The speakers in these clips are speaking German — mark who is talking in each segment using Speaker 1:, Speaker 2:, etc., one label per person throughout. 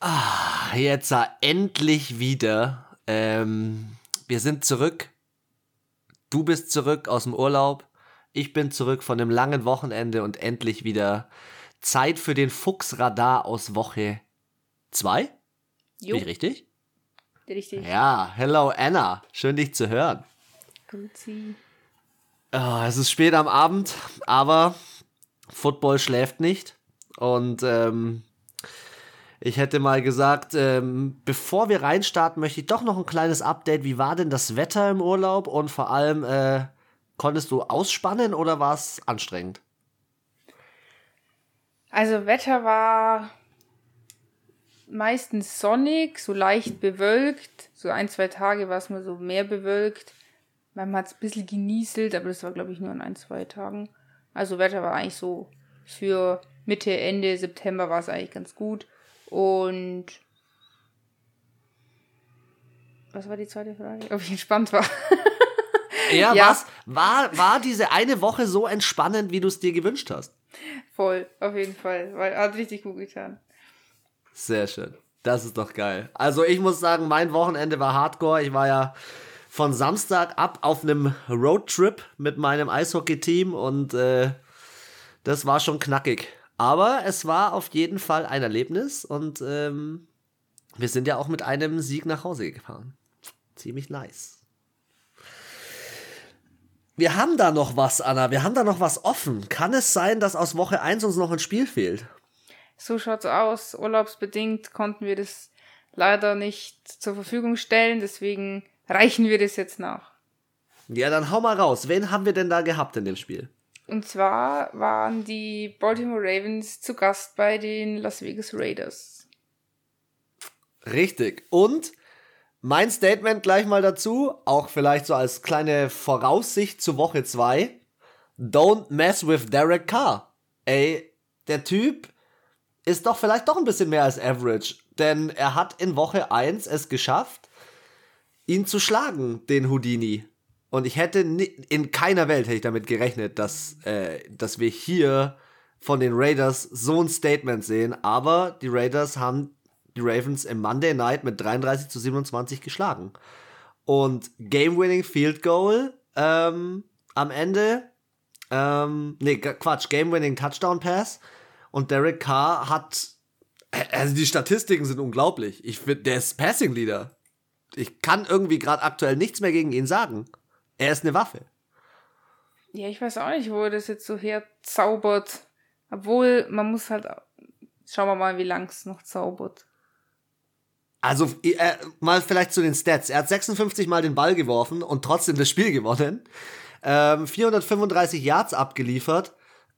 Speaker 1: Ah, jetzt endlich wieder. Ähm, wir sind zurück. Du bist zurück aus dem Urlaub. Ich bin zurück von einem langen Wochenende und endlich wieder Zeit für den Fuchsradar aus Woche 2.
Speaker 2: Jo,
Speaker 1: Bin ich richtig?
Speaker 2: richtig.
Speaker 1: Ja, hello Anna. Schön dich zu hören.
Speaker 2: Grüezi.
Speaker 1: Ah, es ist spät am Abend, aber Football schläft nicht. Und ähm, ich hätte mal gesagt, ähm, bevor wir reinstarten, möchte ich doch noch ein kleines Update. Wie war denn das Wetter im Urlaub? Und vor allem, äh, konntest du ausspannen oder war es anstrengend?
Speaker 2: Also Wetter war meistens sonnig, so leicht bewölkt. So ein, zwei Tage war es mal so mehr bewölkt. Manchmal hat es ein bisschen genieselt, aber das war, glaube ich, nur an ein, zwei Tagen. Also Wetter war eigentlich so für Mitte, Ende September war es eigentlich ganz gut. Und was war die zweite Frage? Ob ich entspannt war.
Speaker 1: Ja,
Speaker 2: Ja.
Speaker 1: was? War, war diese eine Woche so entspannend, wie du es dir gewünscht hast?
Speaker 2: Voll, auf jeden Fall. Weil hat richtig gut getan.
Speaker 1: Sehr schön. Das ist doch geil. Also ich muss sagen, mein Wochenende war hardcore. Ich war ja von Samstag ab auf einem Roadtrip mit meinem Eishockey-Team und äh, das war schon knackig. Aber es war auf jeden Fall ein Erlebnis und ähm, wir sind ja auch mit einem Sieg nach Hause gefahren. Ziemlich nice. Wir haben da noch was, Anna. Wir haben da noch was offen. Kann es sein, dass aus Woche 1 uns noch ein Spiel fehlt?
Speaker 2: So schaut's aus. Urlaubsbedingt konnten wir das leider nicht zur Verfügung stellen, deswegen reichen wir das jetzt nach.
Speaker 1: Ja, dann hau mal raus. Wen haben wir denn da gehabt in dem Spiel?
Speaker 2: Und zwar waren die Baltimore Ravens zu Gast bei den Las Vegas Raiders.
Speaker 1: Richtig. Und mein Statement gleich mal dazu, auch vielleicht so als kleine Voraussicht zu Woche 2. Don't mess with Derek Carr. Ey, der Typ ist doch vielleicht doch ein bisschen mehr als average. Denn er hat in Woche 1 es geschafft, ihn zu schlagen, den Houdini. Und ich hätte in keiner Welt hätte ich damit gerechnet, dass, äh, dass wir hier von den Raiders so ein Statement sehen. Aber die Raiders haben die Ravens im Monday Night mit 33 zu 27 geschlagen. Und Game-Winning Field Goal ähm, am Ende, ähm, nee, Quatsch, Game-Winning Touchdown Pass. Und Derek Carr hat, äh, also die Statistiken sind unglaublich. Ich finde, der ist Passing Leader. Ich kann irgendwie gerade aktuell nichts mehr gegen ihn sagen. Er ist eine Waffe.
Speaker 2: Ja, ich weiß auch nicht, wo er das jetzt so herzaubert. Obwohl, man muss halt. Schauen wir mal, wie lang es noch zaubert.
Speaker 1: Also äh, mal vielleicht zu den Stats. Er hat 56 Mal den Ball geworfen und trotzdem das Spiel gewonnen. Ähm, 435 Yards abgeliefert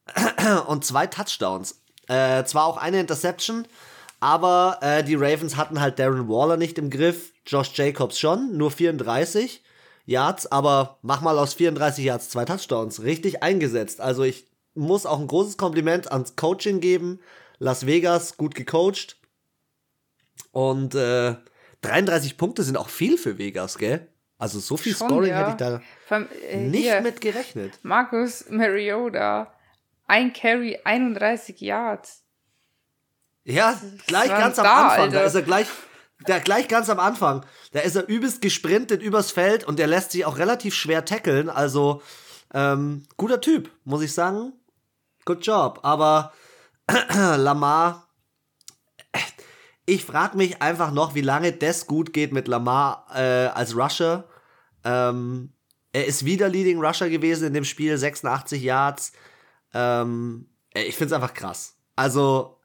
Speaker 1: und zwei Touchdowns. Äh, zwar auch eine Interception, aber äh, die Ravens hatten halt Darren Waller nicht im Griff, Josh Jacobs schon, nur 34 Yards, aber mach mal aus 34 Yards zwei Touchdowns. Richtig eingesetzt. Also ich muss auch ein großes Kompliment ans Coaching geben. Las Vegas, gut gecoacht. Und äh, 33 Punkte sind auch viel für Vegas, gell? Also so viel
Speaker 2: Schon,
Speaker 1: Scoring
Speaker 2: ja.
Speaker 1: hätte ich da
Speaker 2: allem, äh,
Speaker 1: nicht
Speaker 2: hier,
Speaker 1: mit gerechnet.
Speaker 2: Marcus Mariota. Ein Carry, 31 Yards.
Speaker 1: Ja, gleich ganz am
Speaker 2: da,
Speaker 1: Anfang. Da
Speaker 2: Alter.
Speaker 1: ist er gleich, der gleich ganz am Anfang. Da ist er übelst gesprintet übers Feld und der lässt sich auch relativ schwer tackeln. Also, ähm, guter Typ, muss ich sagen. Good job. Aber Lamar, ich frage mich einfach noch, wie lange das gut geht mit Lamar äh, als Rusher. Ähm, er ist wieder Leading Rusher gewesen in dem Spiel, 86 Yards. Ähm, ich finde es einfach krass. Also,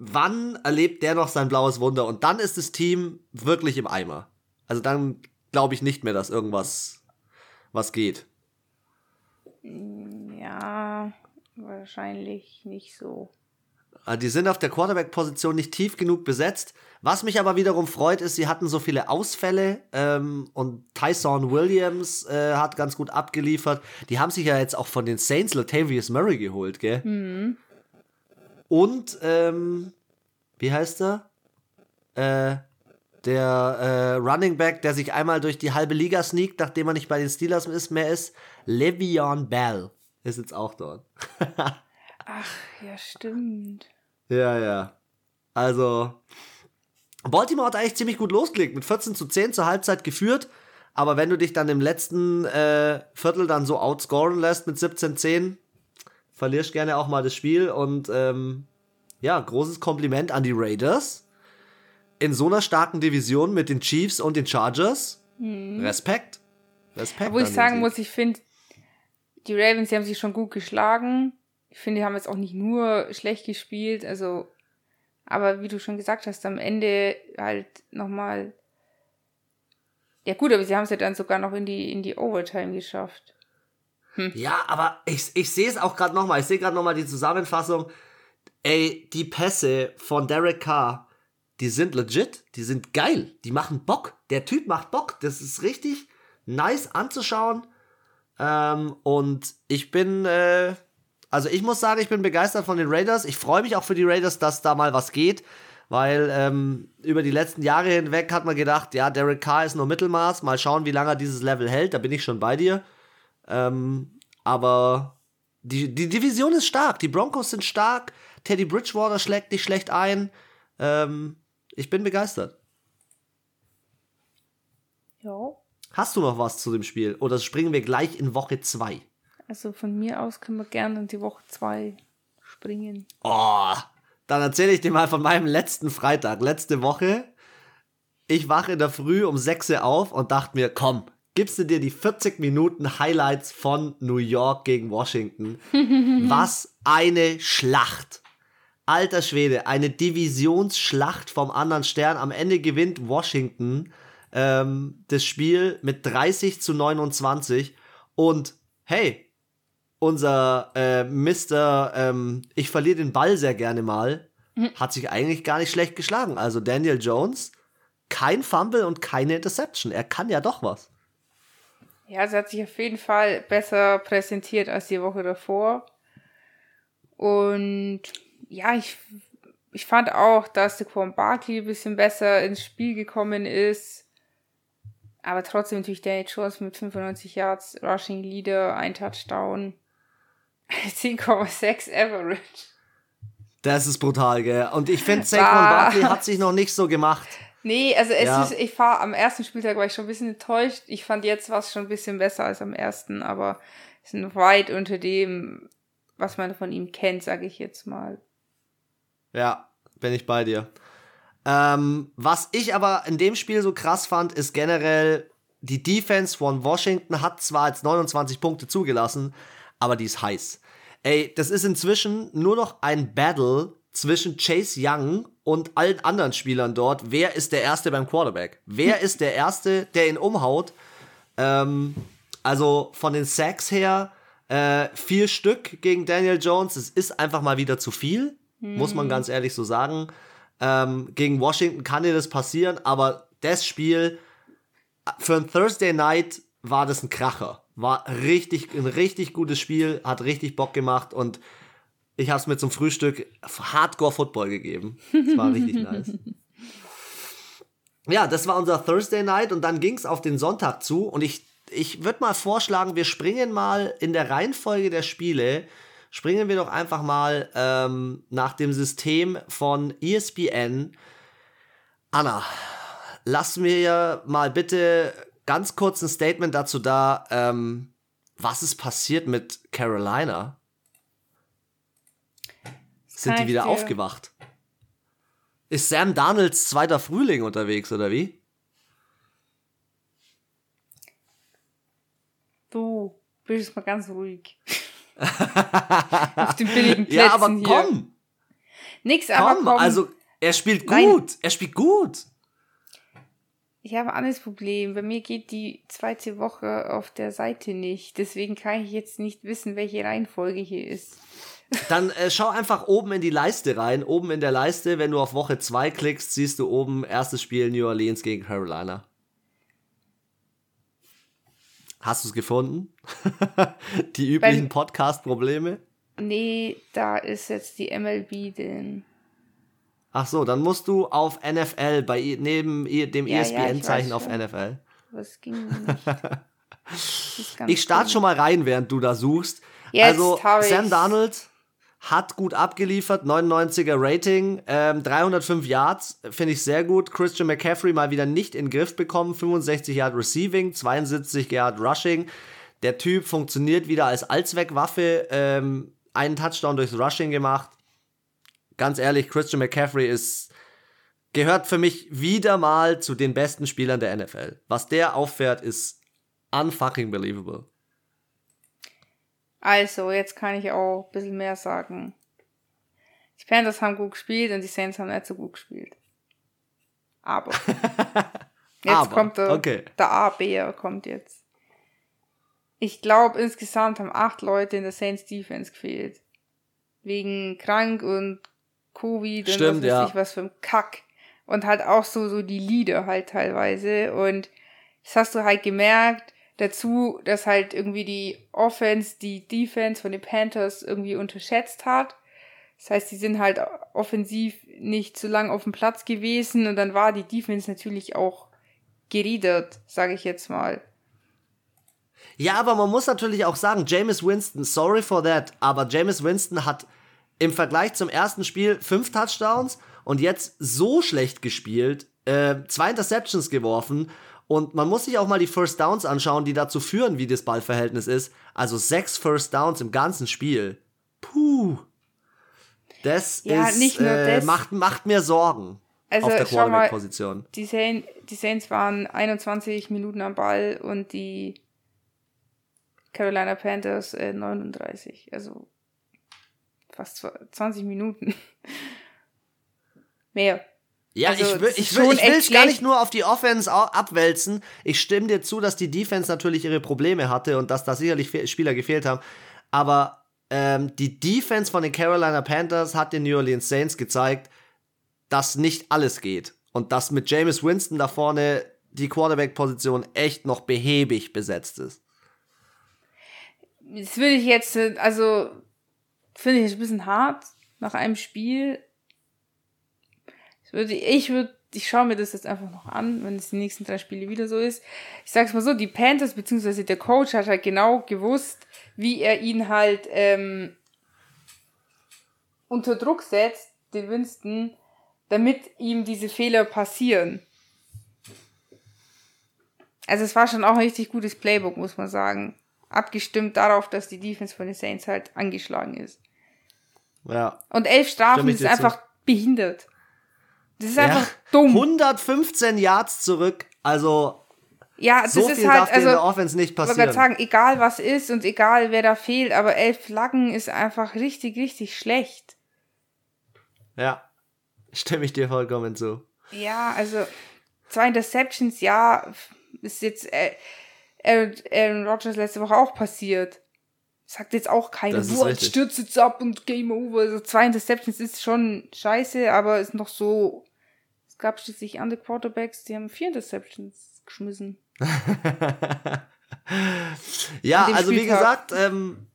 Speaker 1: wann erlebt der noch sein blaues Wunder? Und dann ist das Team wirklich im Eimer. Also dann glaube ich nicht mehr, dass irgendwas was geht.
Speaker 2: Ja, wahrscheinlich nicht so.
Speaker 1: Äh, Die sind auf der Quarterback-Position nicht tief genug besetzt. Was mich aber wiederum freut, ist, sie hatten so viele Ausfälle ähm, und Tyson Williams äh, hat ganz gut abgeliefert. Die haben sich ja jetzt auch von den Saints Latavius Murray geholt, gell? Und, ähm, wie heißt er? Äh, der äh, Running Back, der sich einmal durch die halbe Liga sneakt, nachdem er nicht bei den Steelers ist, mehr ist, Le'Veon Bell ist jetzt auch dort.
Speaker 2: Ach, ja, stimmt.
Speaker 1: Ja, ja. Also, Baltimore hat eigentlich ziemlich gut losgelegt, mit 14 zu 10 zur Halbzeit geführt. Aber wenn du dich dann im letzten äh, Viertel dann so outscoren lässt mit 17-10, verlierst gerne auch mal das Spiel. Und ähm, ja, großes Kompliment an die Raiders. In so einer starken Division mit den Chiefs und den Chargers. Mhm. Respekt.
Speaker 2: Respekt. Wo ich sagen muss, ich finde, die Ravens, die haben sich schon gut geschlagen. Ich finde, die haben jetzt auch nicht nur schlecht gespielt. Also, aber wie du schon gesagt hast, am Ende halt nochmal ja gut, aber sie haben es ja dann sogar noch in die, in die Overtime geschafft.
Speaker 1: Hm. Ja, aber ich, ich sehe es auch gerade nochmal. Ich sehe gerade nochmal die Zusammenfassung. Ey, die Pässe von Derek Carr, die sind legit, die sind geil, die machen Bock. Der Typ macht Bock. Das ist richtig nice anzuschauen. Ähm, und ich bin, äh, also ich muss sagen, ich bin begeistert von den Raiders. Ich freue mich auch für die Raiders, dass da mal was geht weil ähm, über die letzten Jahre hinweg hat man gedacht, ja, Derek Carr ist nur Mittelmaß, mal schauen, wie lange er dieses Level hält, da bin ich schon bei dir. Ähm, aber die, die Division ist stark, die Broncos sind stark, Teddy Bridgewater schlägt nicht schlecht ein. Ähm, ich bin begeistert.
Speaker 2: Ja.
Speaker 1: Hast du noch was zu dem Spiel? Oder springen wir gleich in Woche 2?
Speaker 2: Also von mir aus können wir gerne in die Woche 2 springen.
Speaker 1: Oh, dann erzähle ich dir mal von meinem letzten Freitag, letzte Woche. Ich wache in der Früh um 6 Uhr auf und dachte mir, komm, gibst du dir die 40 Minuten Highlights von New York gegen Washington. Was eine Schlacht. Alter Schwede, eine Divisionsschlacht vom anderen Stern. Am Ende gewinnt Washington ähm, das Spiel mit 30 zu 29. Und hey, unser äh, Mr. Ähm, ich verliere den Ball sehr gerne mal, mhm. hat sich eigentlich gar nicht schlecht geschlagen. Also Daniel Jones, kein Fumble und keine Interception. Er kann ja doch was.
Speaker 2: Ja, sie hat sich auf jeden Fall besser präsentiert als die Woche davor. Und ja, ich, ich fand auch, dass der Quan Barkley ein bisschen besser ins Spiel gekommen ist. Aber trotzdem natürlich Daniel Jones mit 95 Yards, Rushing Leader, ein Touchdown. 10,6 Average.
Speaker 1: Das ist brutal, gell? Und ich finde, Saquon Barkley hat sich noch nicht so gemacht.
Speaker 2: Nee, also es ja. ist, ich war am ersten Spieltag war ich schon ein bisschen enttäuscht. Ich fand jetzt war es schon ein bisschen besser als am ersten, aber es sind weit unter dem, was man von ihm kennt, sage ich jetzt mal.
Speaker 1: Ja, bin ich bei dir. Ähm, was ich aber in dem Spiel so krass fand, ist generell, die Defense von Washington hat zwar jetzt 29 Punkte zugelassen, aber die ist heiß. Ey, das ist inzwischen nur noch ein Battle zwischen Chase Young und allen anderen Spielern dort. Wer ist der Erste beim Quarterback? Wer ist der Erste, der ihn umhaut? Ähm, also von den Sacks her, äh, vier Stück gegen Daniel Jones. Es ist einfach mal wieder zu viel, mhm. muss man ganz ehrlich so sagen. Ähm, gegen Washington kann dir das passieren, aber das Spiel für ein Thursday Night war das ein Kracher. War richtig, ein richtig gutes Spiel, hat richtig Bock gemacht und ich habe es mir zum Frühstück Hardcore Football gegeben. Das war richtig nice. Ja, das war unser Thursday Night und dann ging es auf den Sonntag zu und ich, ich würde mal vorschlagen, wir springen mal in der Reihenfolge der Spiele, springen wir doch einfach mal ähm, nach dem System von ESPN. Anna, lass mir mal bitte ganz kurz ein Statement dazu da, ähm, was ist passiert mit Carolina? Sind die wieder aufgewacht? Ist Sam Darnolds zweiter Frühling unterwegs oder wie?
Speaker 2: Du bist mal ganz ruhig. Auf den billigen Plätzen Ja, aber
Speaker 1: komm! Hier. Nix, aber komm. komm. Also, er spielt gut. Nein. Er spielt gut.
Speaker 2: Ich habe ein anderes Problem. Bei mir geht die zweite Woche auf der Seite nicht. Deswegen kann ich jetzt nicht wissen, welche Reihenfolge hier ist.
Speaker 1: Dann äh, schau einfach oben in die Leiste rein. Oben in der Leiste, wenn du auf Woche 2 klickst, siehst du oben erstes Spiel New Orleans gegen Carolina. Hast du es gefunden? die üblichen Podcast-Probleme?
Speaker 2: Nee, da ist jetzt die MLB drin.
Speaker 1: Ach so, dann musst du auf NFL bei neben dem ja, ESPN-Zeichen ja, auf NFL. Was ging nicht. ich starte schon mal rein, während du da suchst. Jetzt also Sam Darnold hat gut abgeliefert, 99er Rating, ähm, 305 Yards, finde ich sehr gut. Christian McCaffrey mal wieder nicht in den Griff bekommen, 65 Yard Receiving, 72 Yard Rushing. Der Typ funktioniert wieder als Allzweckwaffe, ähm, einen Touchdown durchs Rushing gemacht. Ganz ehrlich, Christian McCaffrey ist gehört für mich wieder mal zu den besten Spielern der NFL. Was der auffährt, ist unfucking believable.
Speaker 2: Also, jetzt kann ich auch ein bisschen mehr sagen. Die Panthers haben gut gespielt und die Saints haben nicht so gut gespielt. Aber. Jetzt Aber, kommt der, okay. der A-Bär kommt jetzt. Ich glaube, insgesamt haben acht Leute in der Saints Defense gefehlt. Wegen krank und Covid und Stimmt, was weiß ja. ich was für ein Kack. Und halt auch so, so die Lieder halt teilweise. Und das hast du halt gemerkt, Dazu, dass halt irgendwie die Offense die Defense von den Panthers irgendwie unterschätzt hat. Das heißt, die sind halt offensiv nicht so lange auf dem Platz gewesen und dann war die Defense natürlich auch geriedert, sage ich jetzt mal.
Speaker 1: Ja, aber man muss natürlich auch sagen, Jameis Winston, sorry for that, aber Jameis Winston hat im Vergleich zum ersten Spiel fünf Touchdowns und jetzt so schlecht gespielt, äh, zwei Interceptions geworfen und man muss sich auch mal die First Downs anschauen, die dazu führen, wie das Ballverhältnis ist. Also sechs First Downs im ganzen Spiel. Puh. Das ja, ist, äh, das. Macht, macht mir Sorgen also, auf der Quarterback-Position.
Speaker 2: Die, Saints, die Saints waren 21 Minuten am Ball und die Carolina Panthers äh, 39. Also fast 20 Minuten. Mehr.
Speaker 1: Ja, also, ich will, ich will, ich will es gar nicht nur auf die Offense abwälzen. Ich stimme dir zu, dass die Defense natürlich ihre Probleme hatte und dass da sicherlich Spieler gefehlt haben. Aber ähm, die Defense von den Carolina Panthers hat den New Orleans Saints gezeigt, dass nicht alles geht. Und dass mit Jameis Winston da vorne die Quarterback-Position echt noch behäbig besetzt ist.
Speaker 2: Das würde ich jetzt, also, finde ich ein bisschen hart nach einem Spiel würde, ich würde, ich schaue mir das jetzt einfach noch an, wenn es die nächsten drei Spiele wieder so ist. Ich sag's mal so, die Panthers beziehungsweise der Coach hat halt genau gewusst, wie er ihn halt ähm, unter Druck setzt, den Winston, damit ihm diese Fehler passieren. Also es war schon auch ein richtig gutes Playbook, muss man sagen. Abgestimmt darauf, dass die Defense von den Saints halt angeschlagen ist.
Speaker 1: Ja.
Speaker 2: Und elf Strafen ist einfach zu. behindert. Das ist einfach ja, dumm.
Speaker 1: 115 Yards zurück, also
Speaker 2: ja, das
Speaker 1: so
Speaker 2: ist
Speaker 1: viel
Speaker 2: halt,
Speaker 1: darf
Speaker 2: also,
Speaker 1: in der Offense nicht passieren.
Speaker 2: Ich sagen, egal was ist und egal wer da fehlt, aber elf Flaggen ist einfach richtig, richtig schlecht.
Speaker 1: Ja, stimme ich dir vollkommen zu.
Speaker 2: Ja, also zwei Interceptions, ja, ist jetzt äh, Aaron Rodgers letzte Woche auch passiert. Sagt jetzt auch keiner, boah, stürzt jetzt ab und Game Over. Also zwei Interceptions ist schon scheiße, aber ist noch so gab schließlich andere Quarterbacks, die haben vier Interceptions geschmissen.
Speaker 1: ja, also wie gesagt, ähm,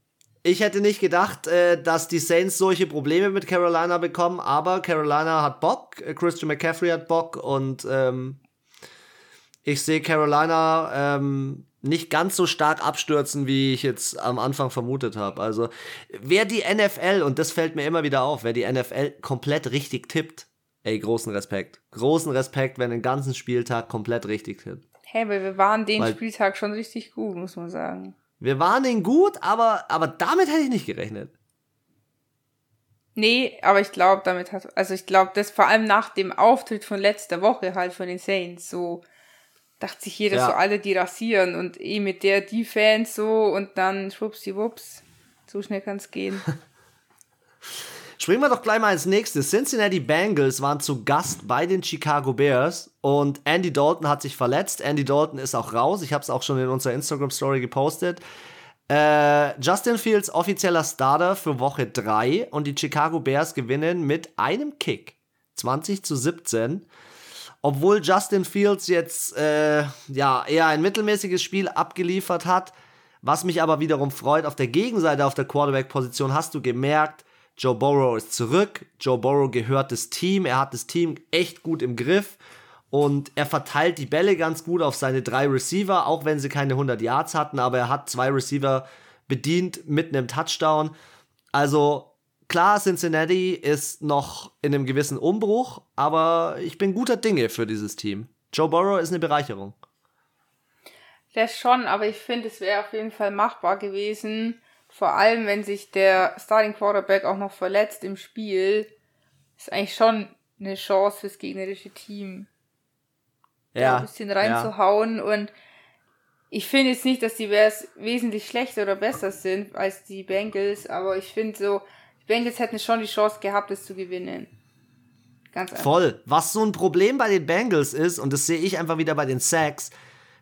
Speaker 1: ich hätte nicht gedacht, äh, dass die Saints solche Probleme mit Carolina bekommen, aber Carolina hat Bock, äh, Christian McCaffrey hat Bock und ähm, ich sehe Carolina ähm, nicht ganz so stark abstürzen, wie ich jetzt am Anfang vermutet habe. Also wer die NFL, und das fällt mir immer wieder auf, wer die NFL komplett richtig tippt, ey, großen Respekt. Großen Respekt, wenn den ganzen Spieltag komplett richtig tippt.
Speaker 2: Hey, weil wir waren den weil Spieltag schon richtig gut, muss man sagen.
Speaker 1: Wir waren den gut, aber, aber damit hätte ich nicht gerechnet.
Speaker 2: Nee, aber ich glaube, damit hat, also ich glaube, das vor allem nach dem Auftritt von letzter Woche halt von den Saints, so dachte sich jeder ja. so, alle die rasieren und eh mit der Defense so und dann schwuppsdiwupps, so schnell kann es gehen.
Speaker 1: Springen wir doch gleich mal ins nächste. Cincinnati Bengals waren zu Gast bei den Chicago Bears und Andy Dalton hat sich verletzt. Andy Dalton ist auch raus. Ich habe es auch schon in unserer Instagram-Story gepostet. Äh, Justin Fields offizieller Starter für Woche 3 und die Chicago Bears gewinnen mit einem Kick. 20 zu 17. Obwohl Justin Fields jetzt äh, ja eher ein mittelmäßiges Spiel abgeliefert hat, was mich aber wiederum freut, auf der Gegenseite auf der Quarterback-Position hast du gemerkt, Joe Burrow ist zurück. Joe Burrow gehört das Team. Er hat das Team echt gut im Griff. Und er verteilt die Bälle ganz gut auf seine drei Receiver, auch wenn sie keine 100 Yards hatten. Aber er hat zwei Receiver bedient mit einem Touchdown. Also klar, Cincinnati ist noch in einem gewissen Umbruch, aber ich bin guter Dinge für dieses Team. Joe Burrow ist eine Bereicherung.
Speaker 2: Das schon, aber ich finde, es wäre auf jeden Fall machbar gewesen. Vor allem, wenn sich der Starting Quarterback auch noch verletzt im Spiel, ist eigentlich schon eine Chance fürs gegnerische Team. Ja. ein bisschen reinzuhauen ja. und ich finde jetzt nicht, dass die Bears wesentlich schlechter oder besser sind als die Bengals, aber ich finde so, die Bengals hätten schon die Chance gehabt, es zu gewinnen.
Speaker 1: Ganz einfach. Voll. Was so ein Problem bei den Bengals ist, und das sehe ich einfach wieder bei den Sacks,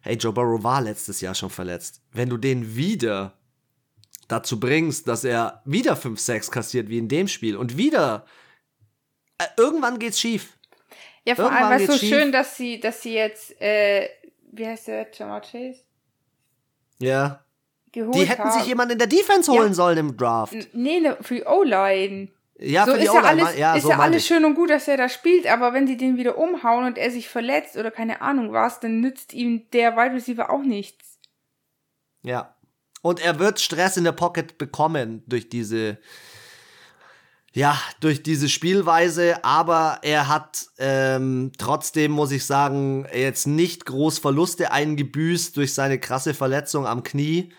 Speaker 1: hey, Joe Burrow war letztes Jahr schon verletzt. Wenn du den wieder dazu bringst, dass er wieder 5 Sacks kassiert wie in dem Spiel und wieder äh, irgendwann geht's schief.
Speaker 2: Ja, vor irgendwann allem war es so schief. schön, dass sie, dass sie jetzt, äh, wie heißt der, Jamar Chase?
Speaker 1: Ja. Geholt die hätten haben. sich jemand in der Defense holen ja. sollen im Draft.
Speaker 2: Nee, ne, für die O-Line. Ja, so für die ist ja alles, ja, ist so ja alles schön und gut, dass er da spielt, aber wenn sie den wieder umhauen und er sich verletzt oder keine Ahnung was, dann nützt ihm der Wide Receiver auch nichts.
Speaker 1: Ja. Und er wird Stress in der Pocket bekommen durch diese, ja, durch diese Spielweise, aber er hat ähm, trotzdem, muss ich sagen, jetzt nicht groß Verluste eingebüßt durch seine krasse Verletzung am Knie.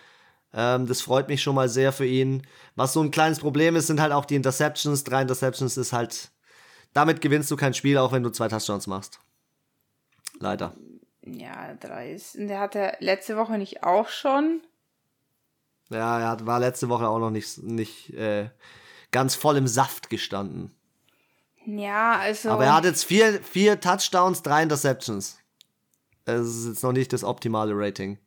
Speaker 1: Ähm, das freut mich schon mal sehr für ihn. Was so ein kleines Problem ist, sind halt auch die Interceptions. Drei Interceptions ist halt, damit gewinnst du kein Spiel, auch wenn du zwei Touchdowns machst. Leider.
Speaker 2: Ja, drei ist. Der hatte letzte Woche nicht auch schon.
Speaker 1: Ja, er hat, war letzte Woche auch noch nicht, nicht äh, ganz voll im Saft gestanden.
Speaker 2: Ja, also.
Speaker 1: Aber er hat jetzt vier, vier Touchdowns, drei Interceptions. Das ist jetzt noch nicht das optimale Rating.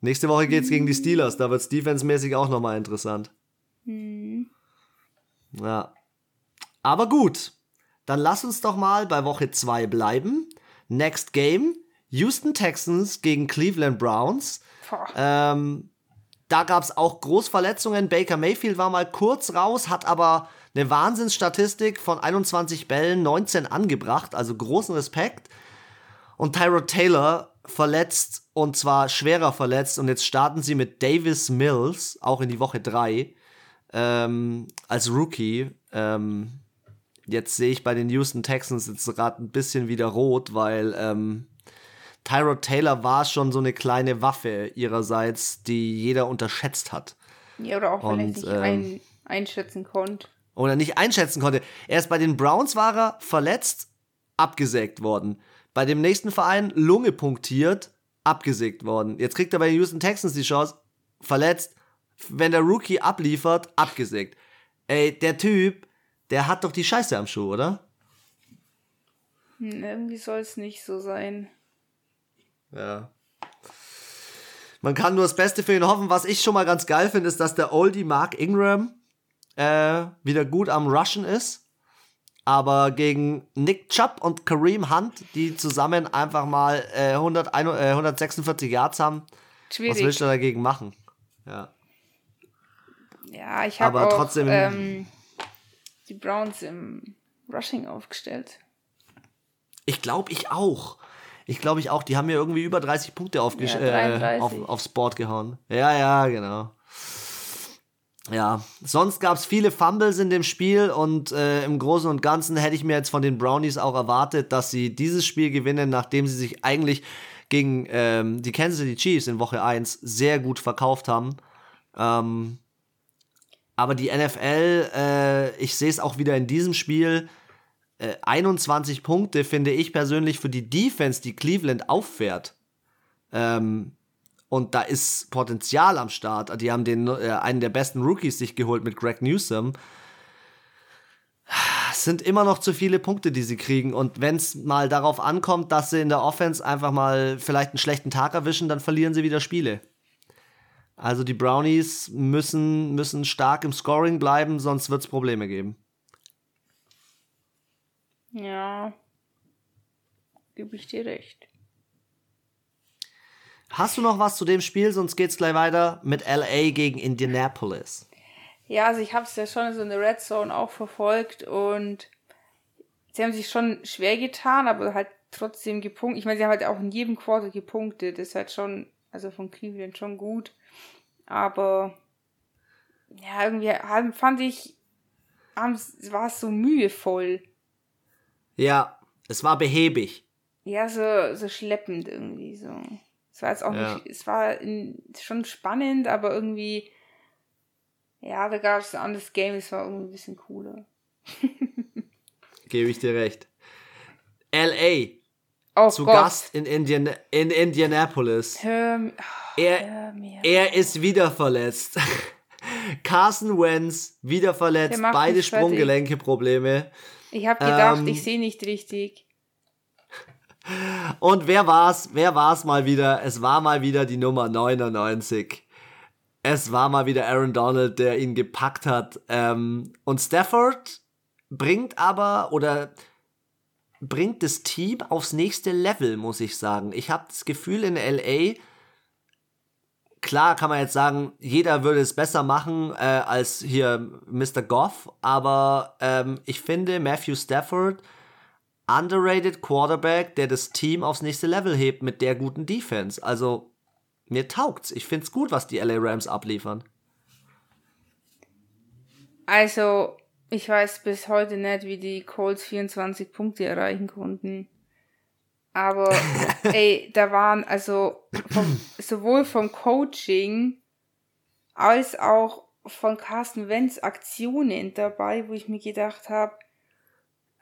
Speaker 1: Nächste Woche geht's gegen die Steelers, da wird's defensemäßig auch nochmal interessant. Mhm. Ja. Aber gut. Dann lass uns doch mal bei Woche 2 bleiben. Next Game: Houston Texans gegen Cleveland Browns. Ähm, da gab's auch Großverletzungen. Baker Mayfield war mal kurz raus, hat aber eine Wahnsinnsstatistik von 21 Bällen 19 angebracht, also großen Respekt. Und Tyrod Taylor verletzt und zwar schwerer verletzt und jetzt starten sie mit Davis Mills auch in die Woche 3 ähm, als Rookie. Ähm, jetzt sehe ich bei den Houston Texans jetzt gerade ein bisschen wieder rot, weil ähm, Tyrod Taylor war schon so eine kleine Waffe ihrerseits, die jeder unterschätzt hat.
Speaker 2: Ja, oder auch und, er nicht ähm, ein, einschätzen konnte.
Speaker 1: Oder nicht einschätzen konnte. Erst bei den Browns war er verletzt, abgesägt worden. Bei dem nächsten Verein Lunge punktiert, abgesägt worden. Jetzt kriegt er bei den Houston Texans die Chance, verletzt, wenn der Rookie abliefert, abgesägt. Ey, der Typ, der hat doch die Scheiße am Schuh, oder?
Speaker 2: Hm, irgendwie soll es nicht so sein.
Speaker 1: Ja. Man kann nur das Beste für ihn hoffen. Was ich schon mal ganz geil finde, ist, dass der Oldie Mark Ingram äh, wieder gut am Rushen ist. Aber gegen Nick Chubb und Kareem Hunt, die zusammen einfach mal äh, 100, äh, 146 Yards haben, Schwierig. was willst du dagegen machen? Ja,
Speaker 2: ja ich habe trotzdem ähm, die Browns im Rushing aufgestellt.
Speaker 1: Ich glaube, ich auch. Ich glaube, ich auch. Die haben mir irgendwie über 30 Punkte ja, äh, auf, aufs Board gehauen. Ja, ja, genau ja, sonst gab es viele Fumbles in dem Spiel und äh, im Großen und Ganzen hätte ich mir jetzt von den Brownies auch erwartet, dass sie dieses Spiel gewinnen, nachdem sie sich eigentlich gegen ähm, die Kansas City Chiefs in Woche 1 sehr gut verkauft haben. Ähm, aber die NFL, äh, ich sehe es auch wieder in diesem Spiel, äh, 21 Punkte finde ich persönlich für die Defense, die Cleveland auffährt. Ähm, und da ist Potenzial am Start. Die haben den, äh, einen der besten Rookies sich geholt mit Greg Newsom. Es sind immer noch zu viele Punkte, die sie kriegen. Und wenn es mal darauf ankommt, dass sie in der Offense einfach mal vielleicht einen schlechten Tag erwischen, dann verlieren sie wieder Spiele. Also die Brownies müssen, müssen stark im Scoring bleiben, sonst wird es Probleme geben.
Speaker 2: Ja, gebe ich dir recht.
Speaker 1: Hast du noch was zu dem Spiel? Sonst geht's gleich weiter mit LA gegen Indianapolis.
Speaker 2: Ja, also ich habe es ja schon so in der Red Zone auch verfolgt und sie haben sich schon schwer getan, aber halt trotzdem gepunktet. Ich meine, sie haben halt auch in jedem Quarter gepunktet. Das ist halt schon, also von Cleveland schon gut. Aber ja, irgendwie fand ich, war es so mühevoll.
Speaker 1: Ja, es war behäbig.
Speaker 2: Ja, so, so schleppend irgendwie so. Es war jetzt auch ja. nicht, es war in, schon spannend, aber irgendwie, ja, da gab es ein anderes Game, es war irgendwie ein bisschen cooler.
Speaker 1: Gebe ich dir recht. LA. Oh zu Gott. Gast in, Indian, in Indianapolis. Hör, oh, er, hör er ist wieder verletzt. Carson Wentz wieder verletzt, beide Sprunggelenke-Probleme.
Speaker 2: Ich habe gedacht, ähm, ich sehe nicht richtig.
Speaker 1: Und wer war's? Wer war's mal wieder? Es war mal wieder die Nummer 99. Es war mal wieder Aaron Donald, der ihn gepackt hat. Ähm, und Stafford bringt aber oder bringt das Team aufs nächste Level, muss ich sagen. Ich habe das Gefühl in LA, klar kann man jetzt sagen, jeder würde es besser machen äh, als hier Mr. Goff, aber ähm, ich finde Matthew Stafford underrated Quarterback, der das Team aufs nächste Level hebt mit der guten Defense. Also mir taugt's. Ich find's gut, was die LA Rams abliefern.
Speaker 2: Also, ich weiß bis heute nicht, wie die Colts 24 Punkte erreichen konnten. Aber, ey, da waren also vom, sowohl vom Coaching als auch von Carsten Wentz Aktionen dabei, wo ich mir gedacht habe,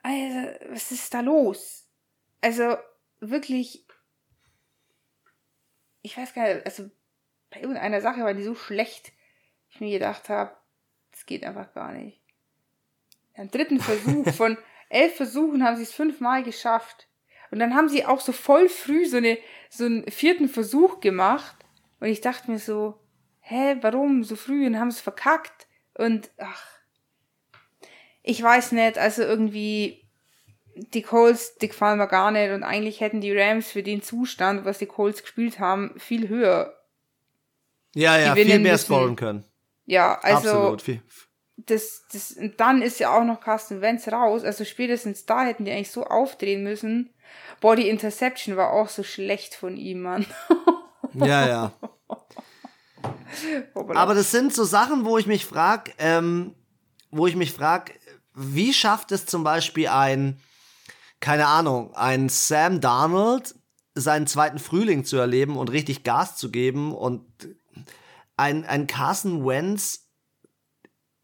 Speaker 2: Alter, was ist da los? Also, wirklich, ich weiß gar nicht, also bei irgendeiner Sache war die so schlecht, ich mir gedacht habe, das geht einfach gar nicht. Am dritten Versuch von elf Versuchen haben sie es fünfmal geschafft. Und dann haben sie auch so voll früh so, eine, so einen vierten Versuch gemacht. Und ich dachte mir so, hä, warum so früh? Und haben es verkackt. Und ach, ich weiß nicht, also irgendwie, die Colts, die gefallen mir gar nicht. Und eigentlich hätten die Rams für den Zustand, was die Colts gespielt haben, viel höher.
Speaker 1: Ja, ja, viel mehr müssen. scoren können.
Speaker 2: Ja, also. Absolut. Viel, das, das, und dann ist ja auch noch Carsten Wentz raus. Also spätestens da hätten die eigentlich so aufdrehen müssen. Boah, die Interception war auch so schlecht von ihm, Mann.
Speaker 1: ja, ja. Aber das sind so Sachen, wo ich mich frage, ähm, wo ich mich frage, wie schafft es zum Beispiel ein, keine Ahnung, ein Sam Darnold seinen zweiten Frühling zu erleben und richtig Gas zu geben und ein, ein Carson Wentz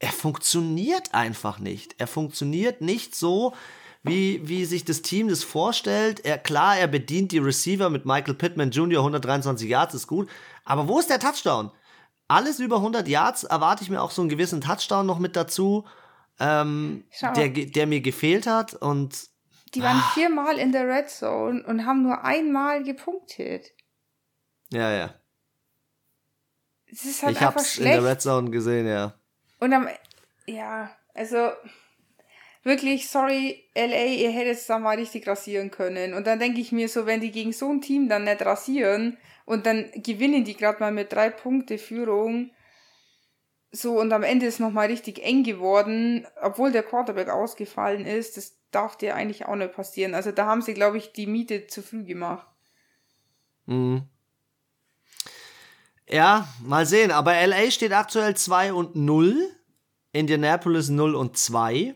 Speaker 1: er funktioniert einfach nicht. Er funktioniert nicht so, wie, wie sich das Team das vorstellt. Er, klar, er bedient die Receiver mit Michael Pittman Jr. 123 Yards, ist gut. Aber wo ist der Touchdown? Alles über 100 Yards erwarte ich mir auch so einen gewissen Touchdown noch mit dazu, ähm, der, der mir gefehlt hat. Und
Speaker 2: die waren ah. viermal in der Red Zone und haben nur einmal gepunktet.
Speaker 1: Ja, ja.
Speaker 2: Es ist halt
Speaker 1: ich hab's schlecht. in der Red Zone gesehen, ja.
Speaker 2: Und am, ja, also wirklich, sorry, LA, ihr hättet es da mal richtig rasieren können. Und dann denke ich mir so, wenn die gegen so ein Team dann nicht rasieren und dann gewinnen die gerade mal mit drei Punkte Führung, so und am Ende ist nochmal richtig eng geworden, obwohl der Quarterback ausgefallen ist, das darf dir eigentlich auch nicht passieren. Also da haben sie, glaube ich, die Miete zu früh gemacht.
Speaker 1: Mhm. Ja, mal sehen. Aber LA steht aktuell 2 und 0. Indianapolis 0 und 2.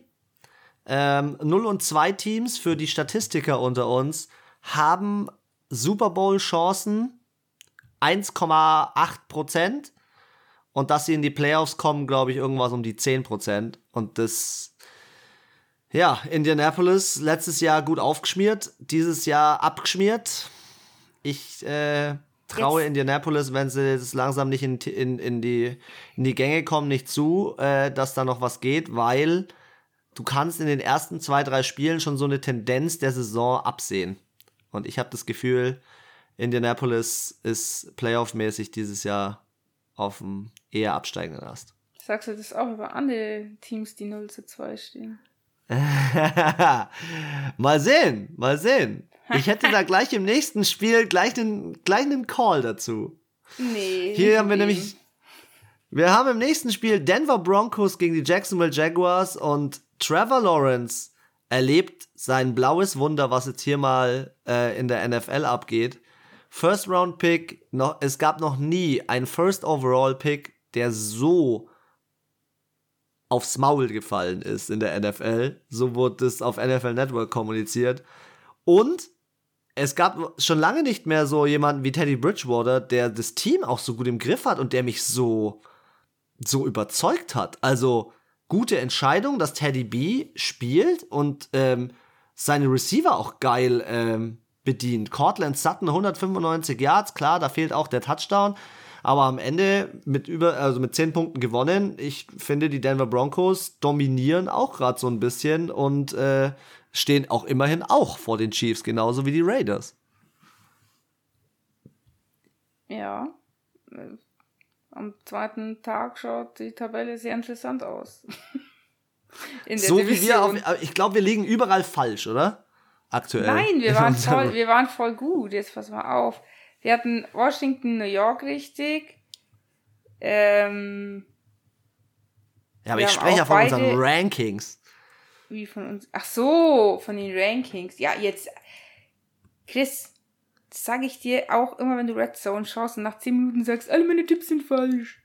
Speaker 1: Ähm, 0 und 2 Teams für die Statistiker unter uns haben Super Bowl-Chancen 1,8 Prozent. Und dass sie in die Playoffs kommen, glaube ich, irgendwas um die 10 Prozent. Und das, ja, Indianapolis letztes Jahr gut aufgeschmiert, dieses Jahr abgeschmiert. Ich äh, traue jetzt. Indianapolis, wenn sie jetzt langsam nicht in, in, in, die, in die Gänge kommen, nicht zu, äh, dass da noch was geht, weil du kannst in den ersten zwei, drei Spielen schon so eine Tendenz der Saison absehen. Und ich habe das Gefühl, Indianapolis ist playoff-mäßig dieses Jahr auf dem eher absteigenden Ast.
Speaker 2: Sagst du das auch über andere Teams, die 0 zu 2 stehen?
Speaker 1: mal sehen, mal sehen. Ich hätte da gleich im nächsten Spiel gleich einen, gleich einen Call dazu.
Speaker 2: Nee.
Speaker 1: Hier haben wir nämlich. Wir haben im nächsten Spiel Denver Broncos gegen die Jacksonville Jaguars und Trevor Lawrence erlebt sein blaues Wunder, was jetzt hier mal äh, in der NFL abgeht. First Round Pick, noch, es gab noch nie einen First Overall Pick, der so aufs Maul gefallen ist in der NFL. So wurde es auf NFL Network kommuniziert. Und es gab schon lange nicht mehr so jemanden wie Teddy Bridgewater, der das Team auch so gut im Griff hat und der mich so, so überzeugt hat. Also gute Entscheidung, dass Teddy B spielt und ähm, seine Receiver auch geil ähm, bedient. Cortland Sutton 195 Yards, klar, da fehlt auch der Touchdown. Aber am Ende mit über, also mit 10 Punkten gewonnen. Ich finde, die Denver Broncos dominieren auch gerade so ein bisschen und äh, stehen auch immerhin auch vor den Chiefs, genauso wie die Raiders.
Speaker 2: Ja. Am zweiten Tag schaut die Tabelle sehr interessant aus.
Speaker 1: so Division. wie wir auf, ich glaube, wir liegen überall falsch, oder? Aktuell.
Speaker 2: Nein, wir waren voll, wir waren voll gut. Jetzt pass mal auf. Wir hatten Washington, New York richtig. Ähm,
Speaker 1: ja, aber ich spreche ja von unseren Rankings.
Speaker 2: Wie von uns? Ach so, von den Rankings. Ja, jetzt. Chris, das sage ich dir auch immer, wenn du Red Zone schaust und nach 10 Minuten sagst, alle meine Tipps sind falsch.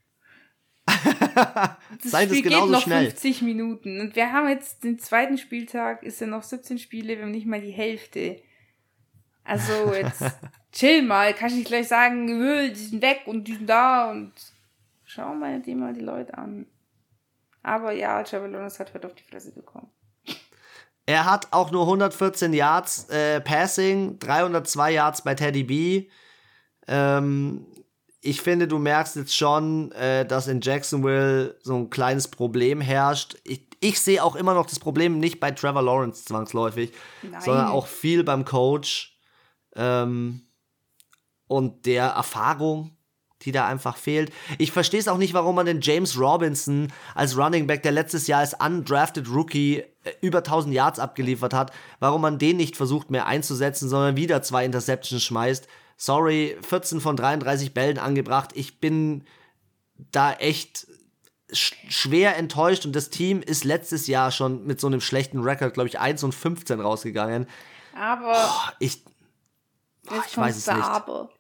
Speaker 2: das Sei Spiel das geht noch schnell. 50 Minuten. Und wir haben jetzt den zweiten Spieltag, ist ja noch 17 Spiele, wir haben nicht mal die Hälfte. Also jetzt chill mal, kann ich nicht gleich sagen, die sind weg und die sind da und schau mal die mal die Leute an. Aber ja, Lawrence hat heute auf die Fresse bekommen.
Speaker 1: Er hat auch nur 114 Yards äh, Passing, 302 Yards bei Teddy B. Ähm, ich finde, du merkst jetzt schon, äh, dass in Jacksonville so ein kleines Problem herrscht. Ich, ich sehe auch immer noch das Problem nicht bei Trevor Lawrence zwangsläufig, Nein. sondern auch viel beim Coach ähm, und der Erfahrung, die da einfach fehlt. Ich verstehe es auch nicht, warum man den James Robinson als Running Back, der letztes Jahr als undrafted Rookie äh, über 1000 Yards abgeliefert hat, warum man den nicht versucht mehr einzusetzen, sondern wieder zwei Interceptions schmeißt. Sorry, 14 von 33 Bällen angebracht. Ich bin da echt schwer enttäuscht und das Team ist letztes Jahr schon mit so einem schlechten Rekord, glaube ich, 1 und 15 rausgegangen.
Speaker 2: Aber
Speaker 1: oh, ich
Speaker 2: Boah, ich weiß es nicht. Aber.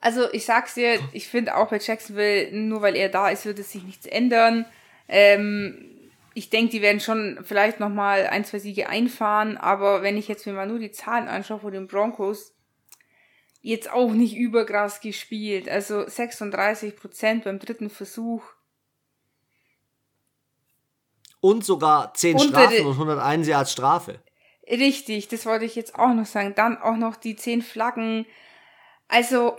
Speaker 2: Also ich sag's dir, ich finde auch bei Jacksonville, nur weil er da ist, wird es sich nichts ändern. Ähm, ich denke, die werden schon vielleicht noch mal ein, zwei Siege einfahren, aber wenn ich jetzt mir mal nur die Zahlen anschaue von den Broncos, jetzt auch nicht überkrass gespielt. Also 36 Prozent beim dritten Versuch.
Speaker 1: Und sogar 10 und Strafen und 101 Yards Strafe.
Speaker 2: Richtig, das wollte ich jetzt auch noch sagen. Dann auch noch die zehn Flaggen. Also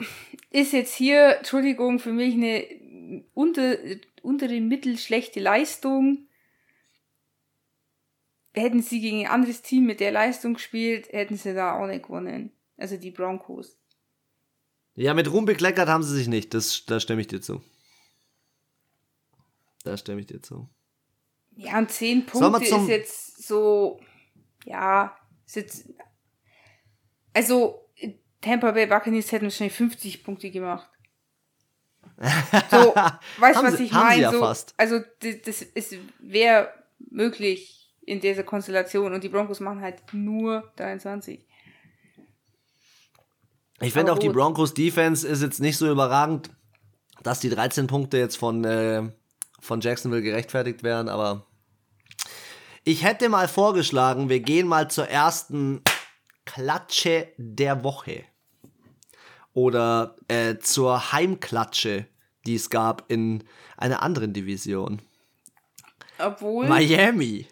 Speaker 2: ist jetzt hier, Entschuldigung, für mich eine unter, untere Mittel schlechte Leistung. Hätten sie gegen ein anderes Team mit der Leistung gespielt, hätten sie da auch nicht gewonnen. Also die Broncos.
Speaker 1: Ja, mit Ruhm bekleckert haben sie sich nicht. Das, da stimme ich dir zu. Da stimme ich dir zu.
Speaker 2: Ja, und zehn Punkte ist jetzt so ja, ist jetzt, also Tampa Bay Buccaneers hätten wahrscheinlich 50 Punkte gemacht. So, weißt du, was ich meine? Ja so, fast. Also, das, das wäre möglich in dieser Konstellation und die Broncos machen halt nur 23.
Speaker 1: Ich finde auch die Broncos Defense ist jetzt nicht so überragend, dass die 13 Punkte jetzt von, äh, von Jacksonville gerechtfertigt werden, aber ich hätte mal vorgeschlagen, wir gehen mal zur ersten Klatsche der Woche. Oder äh, zur Heimklatsche, die es gab in einer anderen Division.
Speaker 2: Obwohl.
Speaker 1: Miami.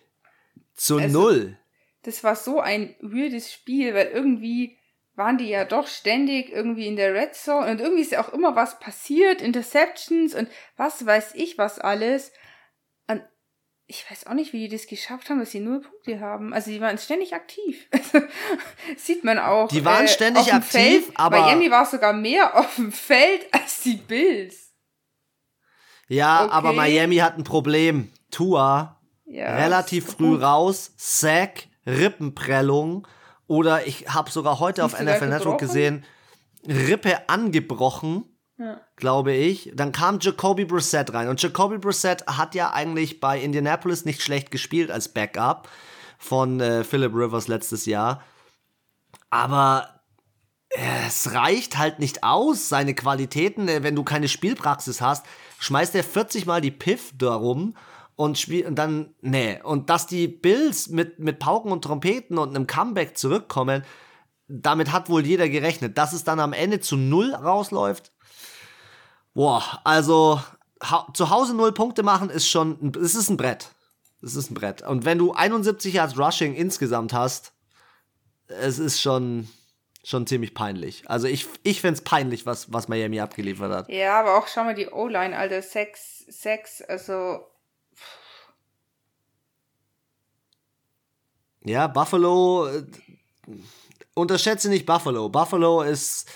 Speaker 1: Zu also, null.
Speaker 2: Das war so ein weirdes Spiel, weil irgendwie waren die ja doch ständig irgendwie in der Red Zone und irgendwie ist ja auch immer was passiert, Interceptions und was weiß ich was alles ich weiß auch nicht, wie die das geschafft haben, dass sie null Punkte haben. Also die waren ständig aktiv. Sieht man auch.
Speaker 1: Die waren äh, ständig aktiv,
Speaker 2: Feld.
Speaker 1: aber
Speaker 2: Miami war sogar mehr auf dem Feld als die Bills.
Speaker 1: Ja, okay. aber Miami hat ein Problem. Tua ja, relativ früh gut. raus, Sack, Rippenprellung oder ich habe sogar heute Nicht auf NFL Network gesehen, Rippe angebrochen glaube ich. Dann kam Jacoby Brissett rein. Und Jacoby Brissett hat ja eigentlich bei Indianapolis nicht schlecht gespielt als Backup von äh, Philip Rivers letztes Jahr. Aber es reicht halt nicht aus, seine Qualitäten. Äh, wenn du keine Spielpraxis hast, schmeißt er 40 Mal die Piff darum und spiel und dann nee und dass die Bills mit mit Pauken und Trompeten und einem Comeback zurückkommen, damit hat wohl jeder gerechnet, dass es dann am Ende zu null rausläuft. Boah, also zu Hause null Punkte machen ist schon, es ist ein Brett. Es ist ein Brett. Und wenn du 71 Yards Rushing insgesamt hast, es ist schon, schon ziemlich peinlich. Also ich, ich finde es peinlich, was, was Miami abgeliefert hat.
Speaker 2: Ja, aber auch schau mal die O-Line, Alter, Sex, Sex, also.
Speaker 1: Ja, Buffalo, äh, unterschätze nicht Buffalo. Buffalo ist,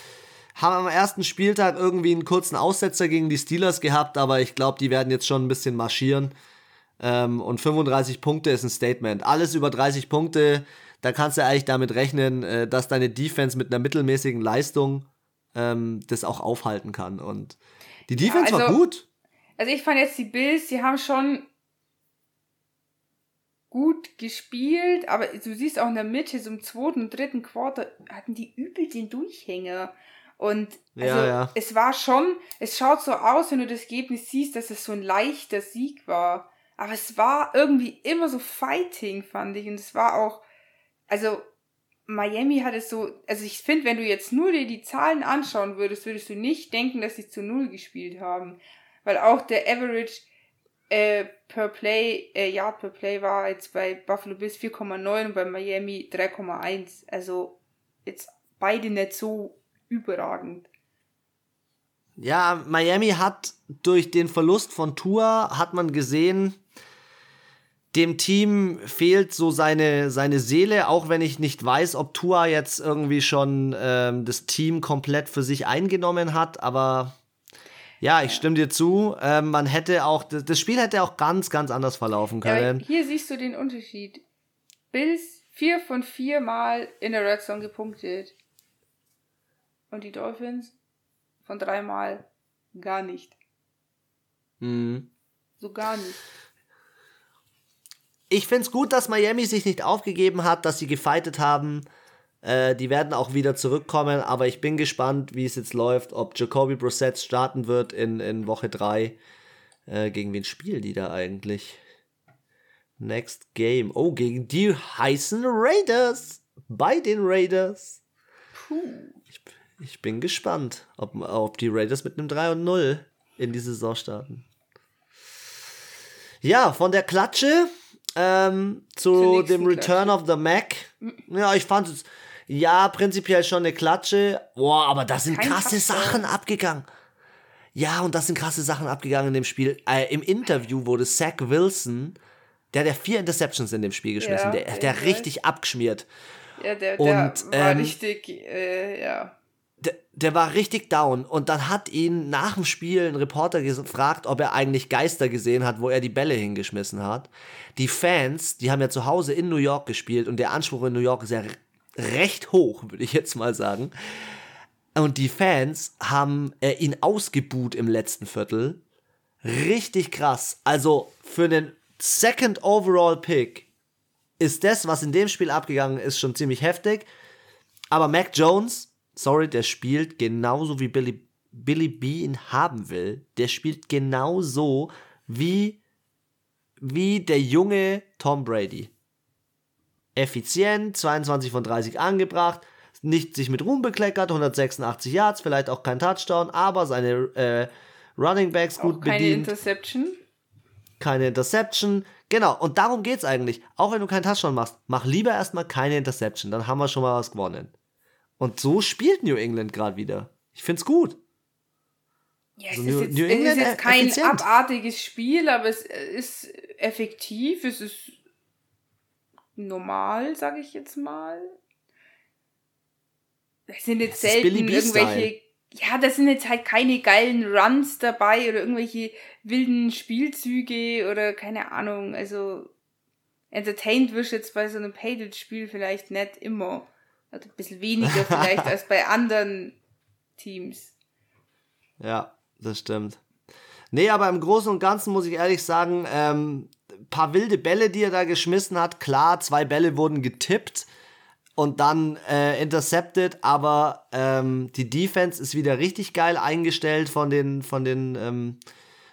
Speaker 1: haben am ersten Spieltag irgendwie einen kurzen Aussetzer gegen die Steelers gehabt, aber ich glaube, die werden jetzt schon ein bisschen marschieren. Ähm, und 35 Punkte ist ein Statement. Alles über 30 Punkte, da kannst du eigentlich damit rechnen, äh, dass deine Defense mit einer mittelmäßigen Leistung ähm, das auch aufhalten kann. Und die Defense ja, also, war gut.
Speaker 2: Also ich fand jetzt die Bills, die haben schon gut gespielt, aber du siehst auch in der Mitte, so im zweiten und dritten Quarter, hatten die übel den Durchhänger. Und also ja, ja. es war schon, es schaut so aus, wenn du das Ergebnis siehst, dass es so ein leichter Sieg war. Aber es war irgendwie immer so Fighting, fand ich. Und es war auch, also Miami hat es so, also ich finde, wenn du jetzt nur dir die Zahlen anschauen würdest, würdest du nicht denken, dass sie zu Null gespielt haben. Weil auch der Average äh, per Play, äh, Yard per Play war jetzt bei Buffalo Bills 4,9 und bei Miami 3,1. Also jetzt beide nicht so überragend.
Speaker 1: Ja, Miami hat durch den Verlust von Tour hat man gesehen, dem Team fehlt so seine, seine Seele, auch wenn ich nicht weiß, ob Tua jetzt irgendwie schon ähm, das Team komplett für sich eingenommen hat, aber ja, ich stimme dir zu. Ähm, man hätte auch, das Spiel hätte auch ganz, ganz anders verlaufen können.
Speaker 2: Ja, hier siehst du den Unterschied. Bills vier von vier Mal in der Red Zone gepunktet. Und die Dolphins von dreimal gar nicht. Mhm. So gar nicht.
Speaker 1: Ich finde es gut, dass Miami sich nicht aufgegeben hat, dass sie gefightet haben. Äh, die werden auch wieder zurückkommen, aber ich bin gespannt, wie es jetzt läuft, ob Jacoby Brissett starten wird in, in Woche 3. Äh, gegen wen spielen die da eigentlich? Next Game. Oh, gegen die heißen Raiders. Bei den Raiders. Ich, ich bin gespannt, ob, ob die Raiders mit einem 3 und 0 in die Saison starten. Ja, von der Klatsche ähm, zu dem Return Klatsche. of the Mac. Ja, ich fand es ja, prinzipiell schon eine Klatsche. Boah, aber da sind Kein krasse Sachen abgegangen. Ja, und das sind krasse Sachen abgegangen in dem Spiel. Äh, Im Interview wurde Zach Wilson, der hat vier Interceptions in dem Spiel geschmissen, ja, der, der richtig abgeschmiert.
Speaker 2: Ja, der, und, der war ähm, richtig, äh, ja.
Speaker 1: Der, der, war richtig down und dann hat ihn nach dem Spiel ein Reporter gefragt, ob er eigentlich Geister gesehen hat, wo er die Bälle hingeschmissen hat. Die Fans, die haben ja zu Hause in New York gespielt und der Anspruch in New York ist ja recht hoch, würde ich jetzt mal sagen. Und die Fans haben äh, ihn ausgebuht im letzten Viertel. Richtig krass. Also für den Second Overall Pick ist das, was in dem Spiel abgegangen ist, schon ziemlich heftig. Aber Mac Jones, sorry, der spielt genauso wie Billy, Billy B ihn haben will. Der spielt genauso wie, wie der junge Tom Brady effizient, 22 von 30 angebracht, nicht sich mit Ruhm bekleckert, 186 Yards, vielleicht auch kein Touchdown, aber seine äh, Running Backs gut keine bedient.
Speaker 2: Keine Interception.
Speaker 1: Keine Interception. Genau, und darum geht's eigentlich. Auch wenn du keinen Touchdown machst, mach lieber erstmal keine Interception, dann haben wir schon mal was gewonnen. Und so spielt New England gerade wieder. Ich find's gut.
Speaker 2: Ja, also es, New, ist jetzt, New es ist jetzt kein effizient. abartiges Spiel, aber es ist effektiv, es ist normal, sage ich jetzt mal. Es sind jetzt das selten irgendwelche. Ja, das sind jetzt halt keine geilen Runs dabei oder irgendwelche wilden Spielzüge oder keine Ahnung. Also entertained wirst du jetzt bei so einem Pated-Spiel vielleicht nicht immer. Also ein bisschen weniger vielleicht als bei anderen Teams.
Speaker 1: Ja, das stimmt. Nee, aber im Großen und Ganzen muss ich ehrlich sagen, ähm, paar wilde Bälle, die er da geschmissen hat. Klar, zwei Bälle wurden getippt und dann äh, intercepted, aber ähm, die Defense ist wieder richtig geil eingestellt von den, von den ähm,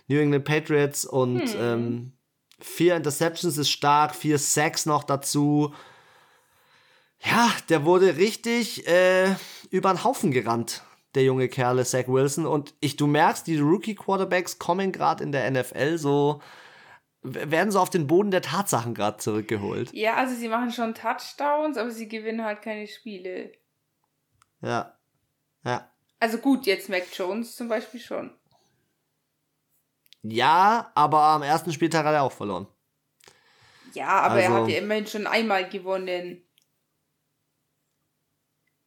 Speaker 1: New England Patriots und hm. ähm, vier Interceptions ist stark, vier Sacks noch dazu. Ja, der wurde richtig äh, über den Haufen gerannt, der junge Kerle Zach Wilson. Und ich, du merkst, die Rookie-Quarterbacks kommen gerade in der NFL so, werden so auf den Boden der Tatsachen gerade zurückgeholt.
Speaker 2: Ja, also sie machen schon Touchdowns, aber sie gewinnen halt keine Spiele.
Speaker 1: Ja. Ja.
Speaker 2: Also gut, jetzt Mac Jones zum Beispiel schon.
Speaker 1: Ja, aber am ersten Spieltag hat er auch verloren.
Speaker 2: Ja, aber also, er hat ja immerhin schon einmal gewonnen.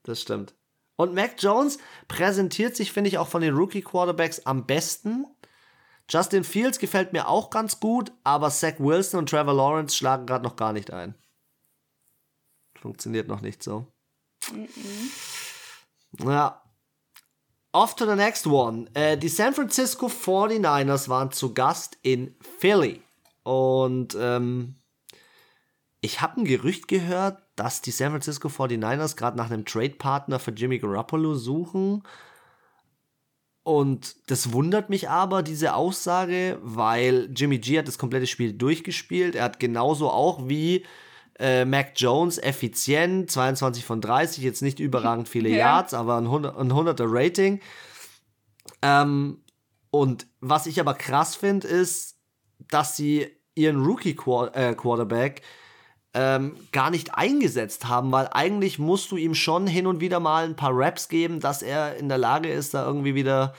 Speaker 1: Das stimmt. Und Mac Jones präsentiert sich, finde ich, auch von den Rookie-Quarterbacks am besten. Justin Fields gefällt mir auch ganz gut, aber Zach Wilson und Trevor Lawrence schlagen gerade noch gar nicht ein. Funktioniert noch nicht so. Mm -mm. Ja. Off to the next one. Äh, die San Francisco 49ers waren zu Gast in Philly. Und ähm, ich habe ein Gerücht gehört, dass die San Francisco 49ers gerade nach einem Trade-Partner für Jimmy Garoppolo suchen. Und das wundert mich aber, diese Aussage, weil Jimmy G hat das komplette Spiel durchgespielt. Er hat genauso auch wie äh, Mac Jones effizient, 22 von 30, jetzt nicht überragend viele ja. Yards, aber ein, 100, ein 100er Rating. Ähm, und was ich aber krass finde, ist, dass sie ihren Rookie-Quarterback äh, ähm, gar nicht eingesetzt haben, weil eigentlich musst du ihm schon hin und wieder mal ein paar Raps geben, dass er in der Lage ist, da irgendwie wieder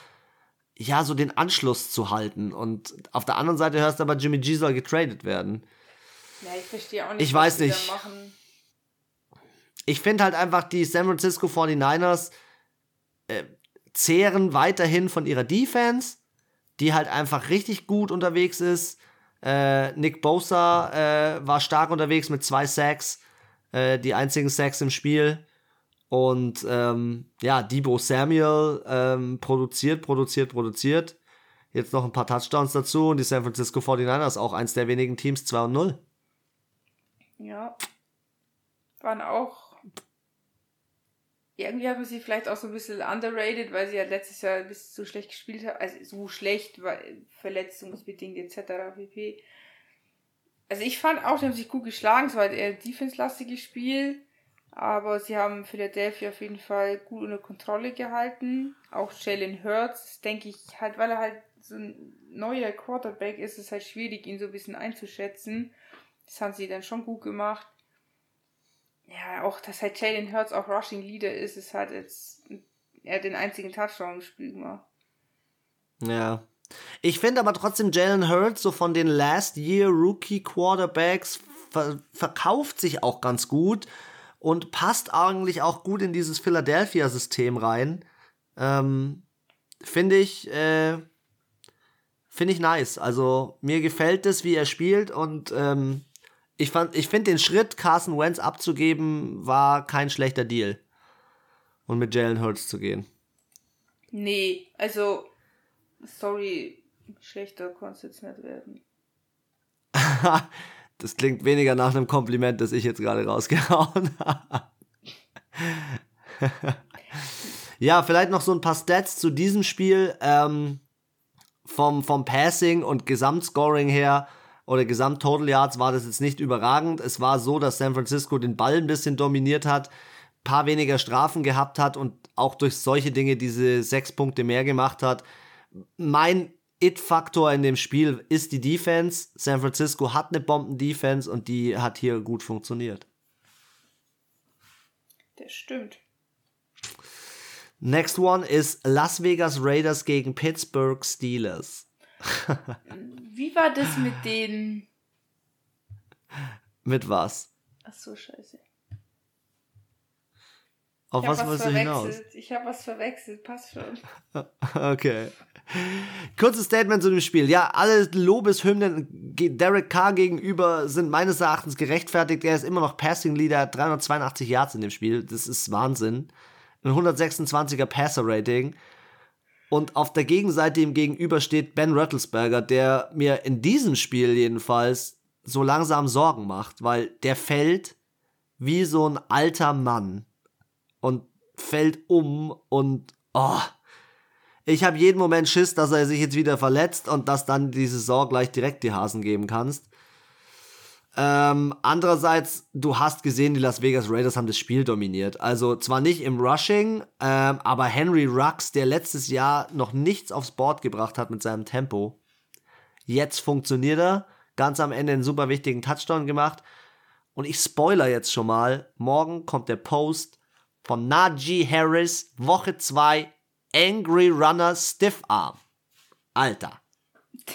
Speaker 1: ja, so den Anschluss zu halten. Und auf der anderen Seite hörst du aber, Jimmy G soll getradet werden.
Speaker 2: Ja, ich verstehe auch nicht,
Speaker 1: ich weiß nicht. Ich finde halt einfach, die San Francisco 49ers äh, zehren weiterhin von ihrer Defense, die halt einfach richtig gut unterwegs ist. Äh, Nick Bosa äh, war stark unterwegs mit zwei Sacks, äh, die einzigen Sacks im Spiel. Und ähm, ja, Debo Samuel ähm, produziert, produziert, produziert. Jetzt noch ein paar Touchdowns dazu und die San Francisco 49ers auch eins der wenigen Teams 2 und 0.
Speaker 2: Ja. Waren auch. Irgendwie haben sie vielleicht auch so ein bisschen underrated, weil sie ja letztes Jahr bis so schlecht gespielt haben. Also so schlecht, weil verletzungsbedingt etc. pp. Also ich fand auch, die haben sich gut geschlagen. Es war eher ein defense-lastiges Spiel. Aber sie haben Philadelphia auf jeden Fall gut unter Kontrolle gehalten. Auch Jalen Hurts, denke ich, halt, weil er halt so ein neuer Quarterback ist, ist es halt schwierig, ihn so ein bisschen einzuschätzen. Das haben sie dann schon gut gemacht. Ja, auch, dass halt Jalen Hurts auch Rushing Leader ist, ist halt jetzt, er hat den einzigen Touchdown im Spiel gemacht.
Speaker 1: Ja. Ich finde aber trotzdem Jalen Hurts so von den Last Year Rookie Quarterbacks ver verkauft sich auch ganz gut und passt eigentlich auch gut in dieses Philadelphia System rein. Ähm, finde ich, äh, finde ich nice. Also mir gefällt es, wie er spielt und ähm, ich fand, ich finde den Schritt, Carson Wentz abzugeben, war kein schlechter Deal. Und mit Jalen Hurts zu gehen.
Speaker 2: Nee, also, sorry, schlechter konnte es jetzt nicht werden.
Speaker 1: das klingt weniger nach einem Kompliment, das ich jetzt gerade rausgehauen habe. ja, vielleicht noch so ein paar Stats zu diesem Spiel. Ähm, vom, vom Passing und Gesamtscoring her oder Gesamt-Total Yards war das jetzt nicht überragend. Es war so, dass San Francisco den Ball ein bisschen dominiert hat, paar weniger Strafen gehabt hat und auch durch solche Dinge diese sechs Punkte mehr gemacht hat. Mein It-Faktor in dem Spiel ist die Defense. San Francisco hat eine Bomben-Defense und die hat hier gut funktioniert.
Speaker 2: Das stimmt.
Speaker 1: Next one ist Las Vegas Raiders gegen Pittsburgh Steelers.
Speaker 2: Wie war das mit den.
Speaker 1: Mit was?
Speaker 2: Ach so, scheiße.
Speaker 1: Auf was willst du hinaus?
Speaker 2: Ich habe was verwechselt, passt schon.
Speaker 1: okay. Kurzes Statement zu dem Spiel. Ja, alle Lobeshymnen Derek Carr gegenüber sind meines Erachtens gerechtfertigt. Er ist immer noch Passing Leader, 382 Yards in dem Spiel. Das ist Wahnsinn. Ein 126er Passer Rating. Und auf der Gegenseite ihm gegenüber steht Ben Rattlesberger, der mir in diesem Spiel jedenfalls so langsam Sorgen macht, weil der fällt wie so ein alter Mann und fällt um und oh, ich habe jeden Moment Schiss, dass er sich jetzt wieder verletzt und dass dann die Saison gleich direkt die Hasen geben kannst. Ähm, andererseits, du hast gesehen, die Las Vegas Raiders haben das Spiel dominiert. Also zwar nicht im Rushing, ähm, aber Henry Rux, der letztes Jahr noch nichts aufs Board gebracht hat mit seinem Tempo, jetzt funktioniert er. Ganz am Ende einen super wichtigen Touchdown gemacht. Und ich spoiler jetzt schon mal, morgen kommt der Post von Najee Harris, Woche 2, Angry Runner Stiff Arm. Alter.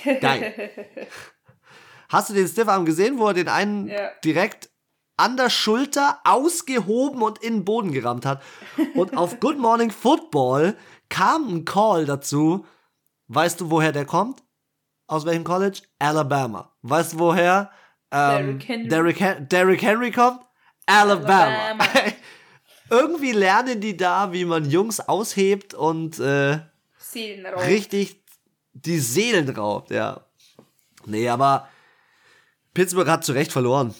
Speaker 1: Geil. Hast du den Stiff Arm gesehen, wo er den einen ja. direkt an der Schulter ausgehoben und in den Boden gerammt hat? Und auf Good Morning Football kam ein Call dazu. Weißt du, woher der kommt? Aus welchem College? Alabama. Weißt du, woher ähm, Derrick, Henry. Derrick, Derrick Henry kommt? Alabama. Alabama. Irgendwie lernen die da, wie man Jungs aushebt und äh, richtig die Seelen raubt, ja. Nee, aber Pittsburgh hat zu Recht verloren.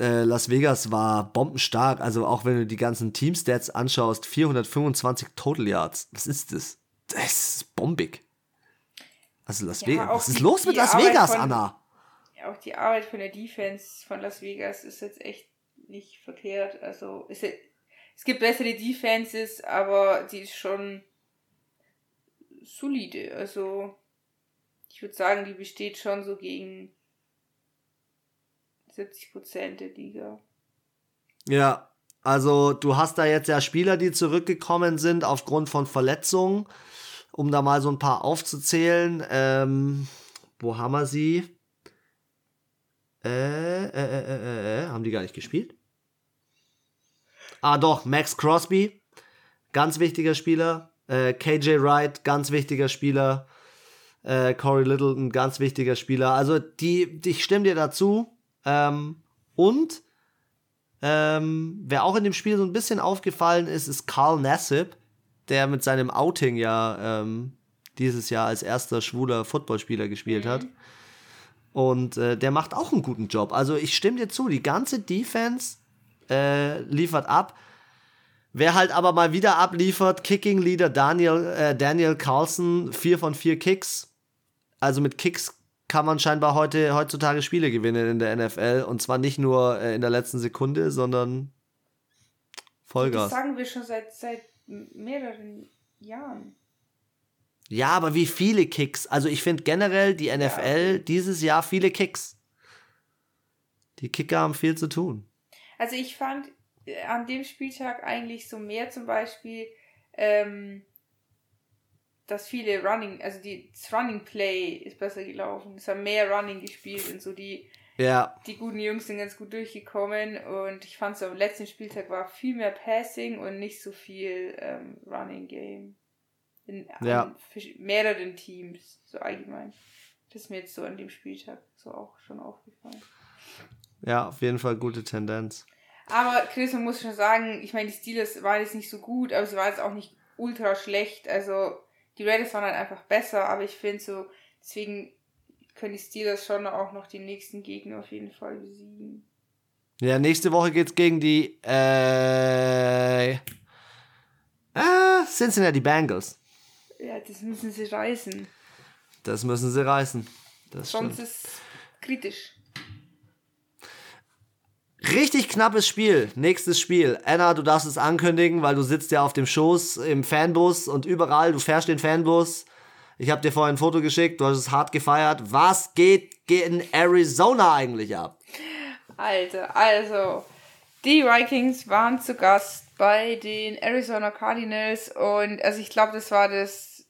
Speaker 1: Äh, Las Vegas war bombenstark. Also auch wenn du die ganzen Teamstats anschaust, 425 Total Yards. Was ist das? Das ist bombig. Also Las ja, Vegas. Was ist los mit Las Vegas,
Speaker 2: von,
Speaker 1: Anna?
Speaker 2: Auch die Arbeit von der Defense von Las Vegas ist jetzt echt nicht verkehrt. Also ist, es gibt bessere Defenses, aber die ist schon solide. Also ich würde sagen, die besteht schon so gegen 70 Prozent der Liga.
Speaker 1: Ja, also du hast da jetzt ja Spieler, die zurückgekommen sind aufgrund von Verletzungen, um da mal so ein paar aufzuzählen. Ähm, wo haben wir sie? Äh, äh, äh, äh, äh, haben die gar nicht gespielt? Ah, doch, Max Crosby, ganz wichtiger Spieler. Äh, KJ Wright, ganz wichtiger Spieler. Äh, Corey Little, ein ganz wichtiger Spieler. Also, die, ich stimme dir dazu. Ähm, und ähm, wer auch in dem Spiel so ein bisschen aufgefallen ist, ist Carl Nassib, der mit seinem Outing ja ähm, dieses Jahr als erster schwuler Footballspieler gespielt mhm. hat. Und äh, der macht auch einen guten Job. Also ich stimme dir zu, die ganze Defense äh, liefert ab. Wer halt aber mal wieder abliefert, Kicking Leader Daniel, äh, Daniel Carlson, vier von vier Kicks. Also mit Kicks kann man scheinbar heute, heutzutage Spiele gewinnen in der NFL. Und zwar nicht nur äh, in der letzten Sekunde, sondern Vollgas.
Speaker 2: Das sagen wir schon seit, seit mehreren Jahren.
Speaker 1: Ja, aber wie viele Kicks? Also ich finde generell die NFL ja. dieses Jahr viele Kicks. Die Kicker haben viel zu tun.
Speaker 2: Also ich fand äh, an dem Spieltag eigentlich so mehr zum Beispiel ähm, dass viele Running, also die, das Running Play ist besser gelaufen. Es haben mehr Running gespielt und so die, ja. die guten Jungs sind ganz gut durchgekommen und ich fand so am letzten Spieltag war viel mehr Passing und nicht so viel ähm, Running Game. In ja. mehreren Teams, so allgemein. Das ist mir jetzt so an dem Spieltag so auch schon aufgefallen.
Speaker 1: Ja, auf jeden Fall gute Tendenz.
Speaker 2: Aber Chris, man muss schon sagen, ich meine, die Steelers waren jetzt nicht so gut, aber sie waren jetzt auch nicht ultra schlecht. Also die Raiders waren halt einfach besser, aber ich finde so, deswegen können die Steelers schon auch noch die nächsten Gegner auf jeden Fall besiegen.
Speaker 1: Ja, nächste Woche geht's gegen die äh, ah, Cincinnati Bengals.
Speaker 2: Ja, das müssen sie reißen.
Speaker 1: Das müssen sie reißen. Das
Speaker 2: Sonst stimmt. ist kritisch.
Speaker 1: Richtig knappes Spiel. Nächstes Spiel. Anna, du darfst es ankündigen, weil du sitzt ja auf dem Schoß im Fanbus und überall, du fährst den Fanbus. Ich habe dir vorhin ein Foto geschickt, du hast es hart gefeiert. Was geht in Arizona eigentlich ab?
Speaker 2: Alter, also, die Vikings waren zu Gast bei den Arizona Cardinals und also ich glaube, das war das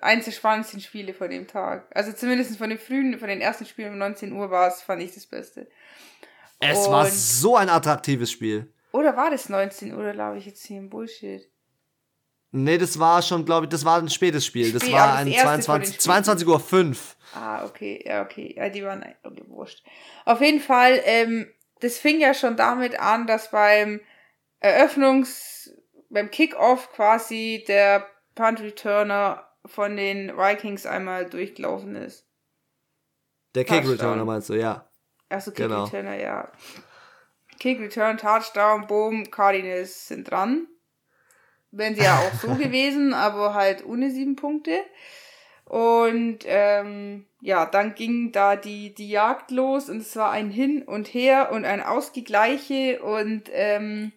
Speaker 2: eins der spannendsten Spiele von dem Tag. Also zumindest von den frühen, von den ersten Spielen um 19 Uhr war es, fand ich das Beste.
Speaker 1: Es und war so ein attraktives Spiel.
Speaker 2: Oder war das 19 Uhr, glaube ich jetzt hier im Bullshit?
Speaker 1: Nee, das war schon, glaube ich, das war ein spätes Spiel. Das Spiel, war ein 22, 22 Uhr 5.
Speaker 2: Ah, okay, ja, okay. Ja, die waren okay, wurscht. Auf jeden Fall, ähm, das fing ja schon damit an, dass beim Eröffnungs-, beim Kickoff quasi der Punt Returner von den Vikings einmal durchgelaufen ist.
Speaker 1: Der Kick Returner meinst du, ja.
Speaker 2: Also Kick genau. Returner, ja. Kick Return, Touchdown, Boom, Cardinals sind dran. Wären sie ja auch so gewesen, aber halt ohne sieben Punkte. Und ähm, ja, dann ging da die, die Jagd los und es war ein Hin und Her und ein Ausgegleiche und ähm,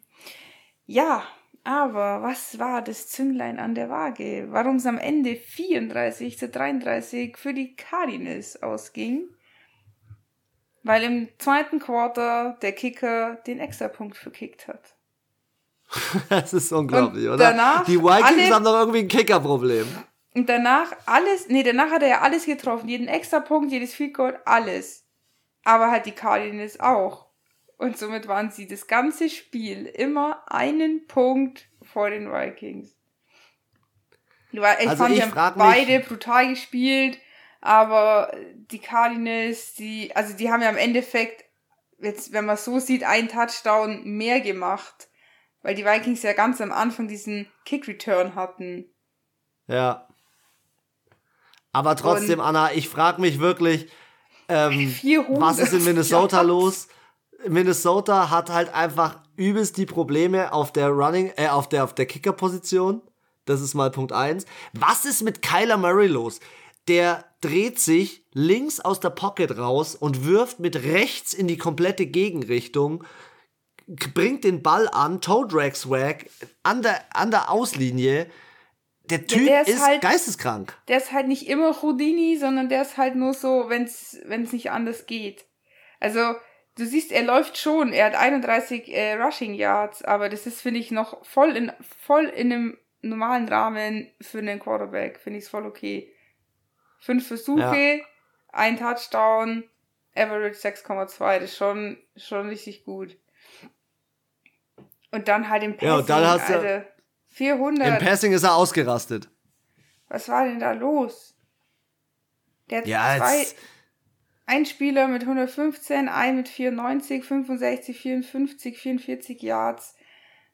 Speaker 2: ja, aber was war das Zünglein an der Waage? Warum es am Ende 34 zu 33 für die Cardinals ausging? Weil im zweiten Quarter der Kicker den Extrapunkt verkickt hat.
Speaker 1: das ist unglaublich, und oder? Danach die Vikings alle, haben doch irgendwie ein Kickerproblem.
Speaker 2: Und danach alles, nee, danach hat er ja alles getroffen. Jeden Extrapunkt, jedes Field Goal, alles. Aber halt die Cardinals auch. Und somit waren sie das ganze Spiel immer einen Punkt vor den Vikings. Ich also fand, ich die haben beide brutal gespielt. Aber die Cardinals, die, also die haben ja im Endeffekt, jetzt, wenn man so sieht, einen Touchdown mehr gemacht. Weil die Vikings ja ganz am Anfang diesen Kick-Return hatten.
Speaker 1: Ja. Aber trotzdem, Und Anna, ich frage mich wirklich, ähm, was ist in Minnesota ja. los? Minnesota hat halt einfach übelst die Probleme auf der Running, äh, auf der, auf der Kicker-Position. Das ist mal Punkt 1. Was ist mit Kyler Murray los? der dreht sich links aus der Pocket raus und wirft mit rechts in die komplette Gegenrichtung, bringt den Ball an, Toe Drag Swag an der, an der Auslinie. Der Typ der ist, ist halt, geisteskrank.
Speaker 2: Der ist halt nicht immer Houdini, sondern der ist halt nur so, wenn es nicht anders geht. Also, du siehst, er läuft schon. Er hat 31 äh, Rushing Yards, aber das ist, finde ich, noch voll in, voll in einem normalen Rahmen für einen Quarterback. Finde ich es voll okay. Fünf Versuche, ja. ein Touchdown, Average 6,2. Das ist schon, schon richtig gut. Und dann halt im Passing, ja, und dann hast du, Alter, 400.
Speaker 1: Im Passing ist er ausgerastet.
Speaker 2: Was war denn da los? Der hat ja, zwei, ein Spieler mit 115, ein mit 94, 65, 54, 44 Yards.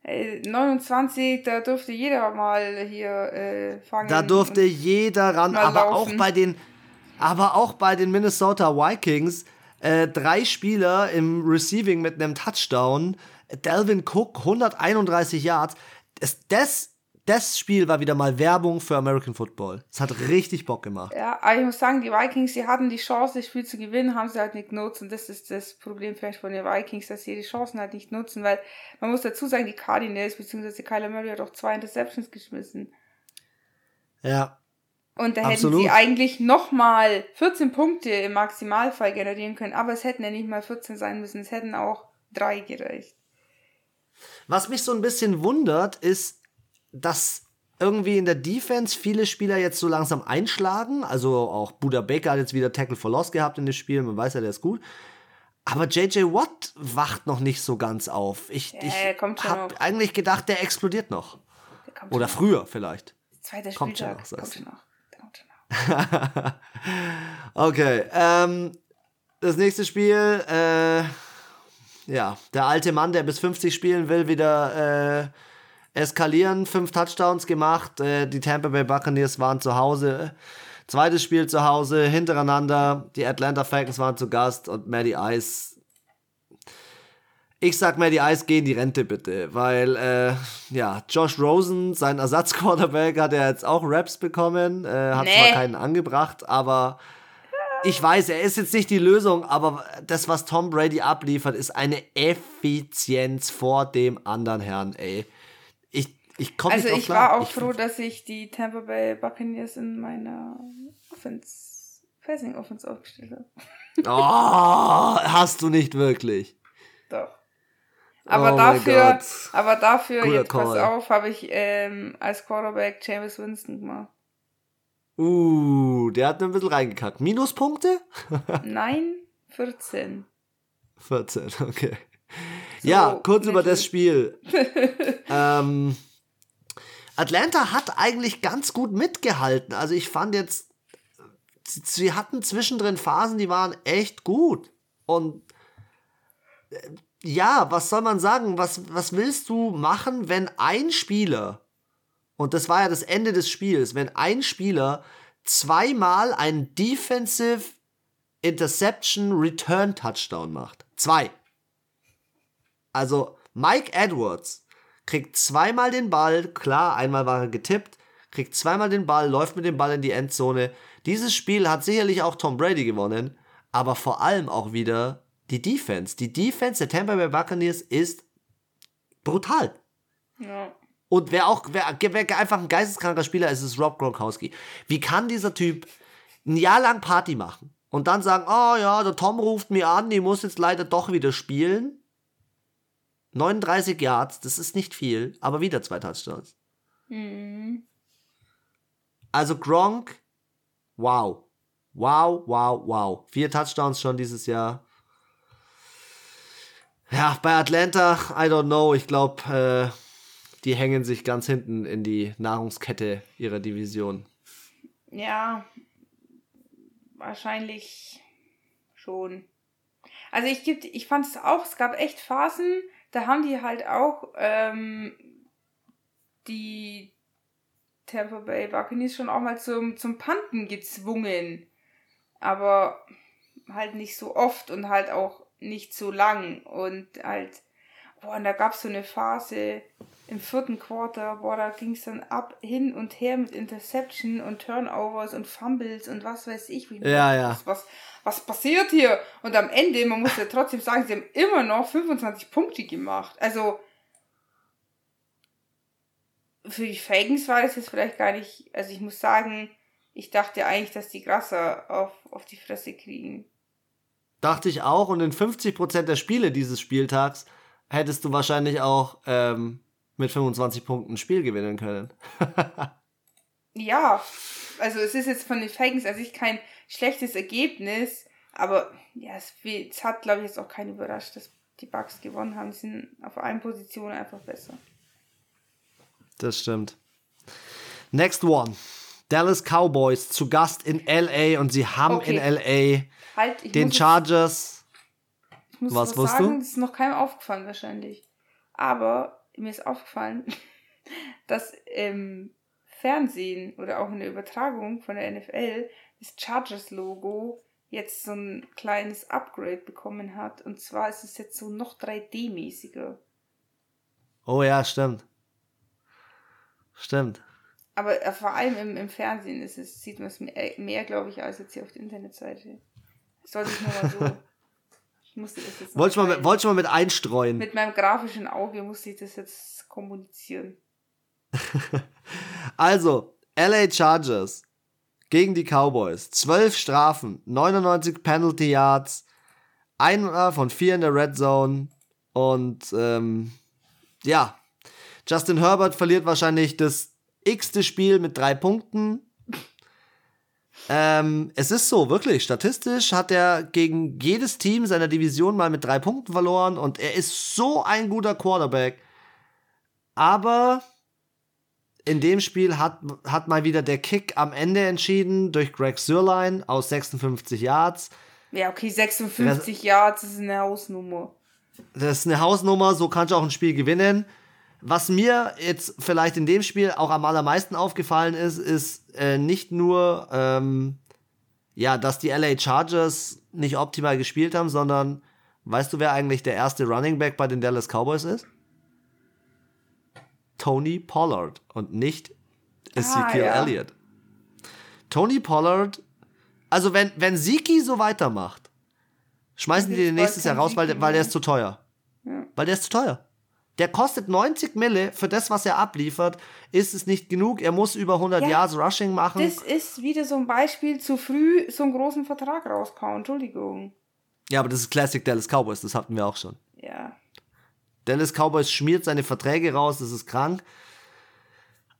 Speaker 2: 29, da durfte jeder mal hier äh, fangen.
Speaker 1: Da durfte jeder ran, aber laufen. auch bei den, aber auch bei den Minnesota Vikings äh, drei Spieler im Receiving mit einem Touchdown. Delvin Cook 131 Yards. Das, das das Spiel war wieder mal Werbung für American Football. Es hat richtig Bock gemacht.
Speaker 2: Ja, aber ich muss sagen, die Vikings, die hatten die Chance, das Spiel zu gewinnen, haben sie halt nicht genutzt. Und das ist das Problem vielleicht von den Vikings, dass sie die Chancen halt nicht nutzen, weil man muss dazu sagen, die Cardinals bzw. Kyler Murray hat auch zwei Interceptions geschmissen.
Speaker 1: Ja.
Speaker 2: Und da Absolut. hätten sie eigentlich nochmal 14 Punkte im Maximalfall generieren können, aber es hätten ja nicht mal 14 sein müssen, es hätten auch drei gereicht.
Speaker 1: Was mich so ein bisschen wundert, ist, dass irgendwie in der Defense viele Spieler jetzt so langsam einschlagen. Also auch Buda Baker hat jetzt wieder Tackle for Loss gehabt in dem Spiel. Man weiß ja, der ist gut. Aber JJ Watt wacht noch nicht so ganz auf. Ich, ja, ich habe eigentlich gedacht, der explodiert noch. Der Oder früher noch. vielleicht.
Speaker 2: Zweiter kommt Spieltag. Schon noch, kommt schon noch. Kommt
Speaker 1: schon noch. okay. Ähm, das nächste Spiel. Äh, ja, der alte Mann, der bis 50 spielen will, wieder äh, eskalieren, fünf Touchdowns gemacht. Äh, die Tampa Bay Buccaneers waren zu Hause. Zweites Spiel zu Hause, hintereinander. Die Atlanta Falcons waren zu Gast und Maddie Ice. Ich sag Maddie Ice, geh in die Rente bitte, weil, äh, ja, Josh Rosen, sein Ersatzquarterback, hat er jetzt auch Raps bekommen. Äh, hat nee. zwar keinen angebracht, aber ich weiß, er ist jetzt nicht die Lösung, aber das, was Tom Brady abliefert, ist eine Effizienz vor dem anderen Herrn, ey. Ich komme
Speaker 2: Also ich war auch ich froh, dass ich die Tampa Bay Buccaneers in meiner Offense, Passing Offense aufgestellt habe.
Speaker 1: Oh, hast du nicht wirklich.
Speaker 2: Doch. Aber oh dafür, aber dafür, Guter jetzt Call. pass auf, habe ich ähm, als Quarterback James Winston gemacht.
Speaker 1: Uh, der hat ein bisschen reingekackt. Minuspunkte?
Speaker 2: Nein, 14.
Speaker 1: 14, okay. So, ja, kurz über das Spiel. ähm, Atlanta hat eigentlich ganz gut mitgehalten. Also ich fand jetzt, sie hatten zwischendrin Phasen, die waren echt gut. Und äh, ja, was soll man sagen? Was, was willst du machen, wenn ein Spieler, und das war ja das Ende des Spiels, wenn ein Spieler zweimal einen Defensive Interception Return Touchdown macht? Zwei. Also Mike Edwards kriegt zweimal den Ball, klar, einmal war er getippt, kriegt zweimal den Ball, läuft mit dem Ball in die Endzone. Dieses Spiel hat sicherlich auch Tom Brady gewonnen, aber vor allem auch wieder die Defense. Die Defense der Tampa Bay Buccaneers ist brutal.
Speaker 2: Ja.
Speaker 1: Und wer auch, wer, wer einfach ein geisteskranker Spieler ist, ist Rob Gronkowski. Wie kann dieser Typ ein Jahr lang Party machen und dann sagen, oh ja, der Tom ruft mir an, ich muss jetzt leider doch wieder spielen? 39 Yards, das ist nicht viel, aber wieder zwei Touchdowns.
Speaker 2: Mhm.
Speaker 1: Also Gronk, wow. Wow, wow, wow. Vier Touchdowns schon dieses Jahr. Ja, bei Atlanta, I don't know. Ich glaube, äh, die hängen sich ganz hinten in die Nahrungskette ihrer Division.
Speaker 2: Ja, wahrscheinlich schon. Also ich, ich fand es auch, es gab echt Phasen, da haben die halt auch ähm, die Tampa Bay Buccaneers schon auch mal zum, zum Panten gezwungen. Aber halt nicht so oft und halt auch nicht so lang. Und halt, boah, und da gab es so eine Phase im vierten Quarter, boah, da ging es dann ab, hin und her mit Interception und Turnovers und Fumbles und was weiß ich. Wie
Speaker 1: Ja, ja.
Speaker 2: Was, was, was passiert hier? Und am Ende, man muss ja trotzdem sagen, sie haben immer noch 25 Punkte gemacht. Also, für die Falcons war das jetzt vielleicht gar nicht, also ich muss sagen, ich dachte eigentlich, dass die Grasser auf, auf die Fresse kriegen.
Speaker 1: Dachte ich auch. Und in 50% der Spiele dieses Spieltags hättest du wahrscheinlich auch ähm, mit 25 Punkten ein Spiel gewinnen können.
Speaker 2: Ja, also es ist jetzt von den Falcons an sich kein schlechtes Ergebnis, aber ja, es, es hat, glaube ich, jetzt auch keinen überrascht, dass die Bucks gewonnen haben. Sie sind auf allen Positionen einfach besser.
Speaker 1: Das stimmt. Next one. Dallas Cowboys zu Gast in LA und sie haben
Speaker 2: Okay.
Speaker 1: in LA
Speaker 2: Halt,
Speaker 1: den Chargers.
Speaker 2: Ich muss
Speaker 1: was
Speaker 2: was, sagen,
Speaker 1: du?
Speaker 2: das ist noch keinem aufgefallen wahrscheinlich. Aber mir ist aufgefallen, dass im Fernsehen oder auch in der Übertragung von der NFL das Chargers-Logo jetzt so ein kleines Upgrade bekommen hat. Und zwar ist es jetzt so noch 3D-mäßiger.
Speaker 1: Oh ja, stimmt. Stimmt.
Speaker 2: Aber äh, vor allem im, im Fernsehen ist es, sieht man es mehr, mehr glaube ich, als jetzt hier auf der Internetseite. Sollte ich nur mal so. Musste das jetzt
Speaker 1: Wollte ich, mal,
Speaker 2: teilen.
Speaker 1: mit- wollte ich mal mit einstreuen.
Speaker 2: Mit meinem grafischen Auge musste ich das jetzt kommunizieren.
Speaker 1: Also, LA Chargers gegen die Cowboys. 12 Strafen, 99 Penalty Yards, einer von vier in der Red Zone und ähm, ja, Justin Herbert verliert wahrscheinlich das x-te Spiel mit drei Punkten. Ähm, es ist so, wirklich. Statistisch hat er gegen jedes Team seiner Division mal mit drei Punkten verloren und er ist so ein guter Quarterback. Aber in dem Spiel hat, hat mal wieder der Kick am Ende entschieden durch Greg Sörlein aus 56 Yards.
Speaker 2: Ja, okay, 56 Yards ist eine Hausnummer.
Speaker 1: Das ist eine Hausnummer, so kannst du auch ein Spiel gewinnen. Was mir jetzt vielleicht in dem Spiel auch am allermeisten aufgefallen ist, ist äh, nicht nur, ähm, ja, dass die LA Chargers nicht optimal gespielt haben, sondern weißt du, wer eigentlich der erste Running Back bei den Dallas Cowboys ist? Tony Pollard und nicht Ezekiel
Speaker 2: ja.
Speaker 1: Elliott. Tony Pollard, also wenn, wenn Siki so weitermacht, schmeißen die den nächstes Jahr raus, weil, weil der ist zu teuer.
Speaker 2: Ja.
Speaker 1: Weil der ist zu teuer. Der kostet 90 Mille für das, was er abliefert. Ist es nicht genug? Er muss über 100
Speaker 2: Ja,
Speaker 1: Yards Rushing machen.
Speaker 2: Das ist wieder so ein Beispiel, zu früh so einen großen Vertrag rausgehauen. Entschuldigung.
Speaker 1: ja, aber das ist Classic Dallas Cowboys. Das hatten wir auch schon.
Speaker 2: Ja.
Speaker 1: Dallas Cowboys schmiert seine Verträge raus. Das ist krank.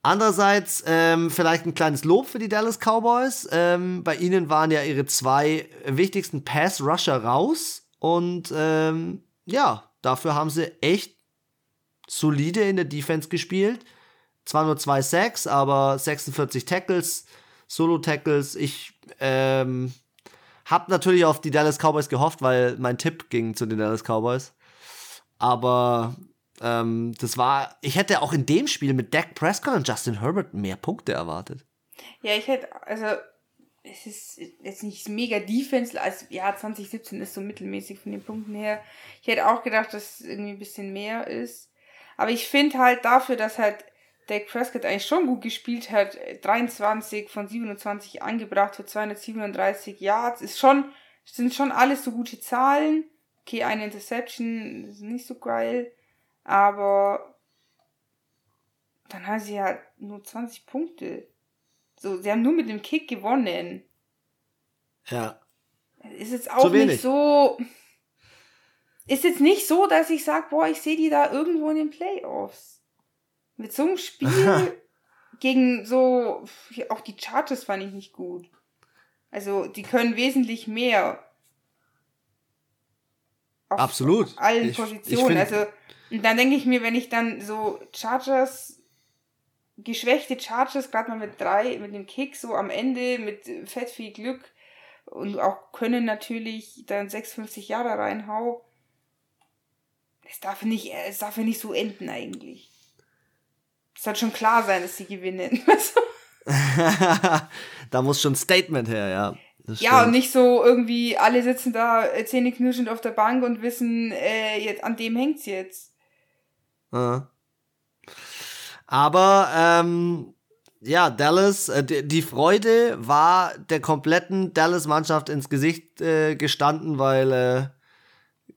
Speaker 1: Andererseits ähm, vielleicht ein kleines Lob für die Dallas Cowboys. Ähm, bei ihnen waren ja ihre zwei wichtigsten Pass-Rusher raus. Und ähm, ja, dafür haben sie echt solide in der Defense gespielt. Zwar nur zwei Sacks, aber 46 Tackles, Solo-Tackles. Ich ähm, habe natürlich auf die Dallas Cowboys gehofft, weil mein Tipp ging zu den Dallas Cowboys. Aber ähm, das war, ich hätte auch in dem Spiel mit Dak Prescott und Justin Herbert mehr Punkte erwartet.
Speaker 2: Ja, ich hätte, also, es ist jetzt nicht mega Defense, also, ja, 2017 ist so mittelmäßig von den Punkten her. Ich hätte auch gedacht, dass es irgendwie ein bisschen mehr ist. Aber ich finde halt dafür, dass halt Dak Prescott eigentlich schon gut gespielt hat. 23 von 27 angebracht für 237 Yards. Ist schon, sind schon alles so gute Zahlen. Okay, eine Interception ist nicht so geil. Aber dann haben sie ja nur 20 Punkte. So, sie haben nur mit dem Kick gewonnen.
Speaker 1: Ja.
Speaker 2: Ist jetzt auch nicht so. Ist jetzt nicht so, dass ich sage, boah, ich sehe die da irgendwo in den Playoffs. Mit so einem Spiel gegen so. Auch die Chargers fand ich nicht gut. Also, die können wesentlich mehr.
Speaker 1: Auf Absolut.
Speaker 2: allen ich, Positionen. Ich also, und dann denke ich mir, wenn ich dann so Chargers geschwächte Chargers, gerade mal mit drei, mit dem Kick so am Ende, mit fett viel Glück und auch können natürlich dann 56 Jahre reinhau. Es darf nicht, es darf ja nicht so enden eigentlich. Es soll schon klar sein, dass sie gewinnen.
Speaker 1: da muss schon ein Statement her, ja.
Speaker 2: Ja, und nicht so irgendwie, alle sitzen da äh, zähneknirschend auf der Bank und wissen, äh, jetzt, an dem hängt's jetzt.
Speaker 1: Ja. Aber ähm, ja, Dallas, äh, die, die, Freude war der kompletten Dallas-Mannschaft ins Gesicht äh, gestanden, weil äh,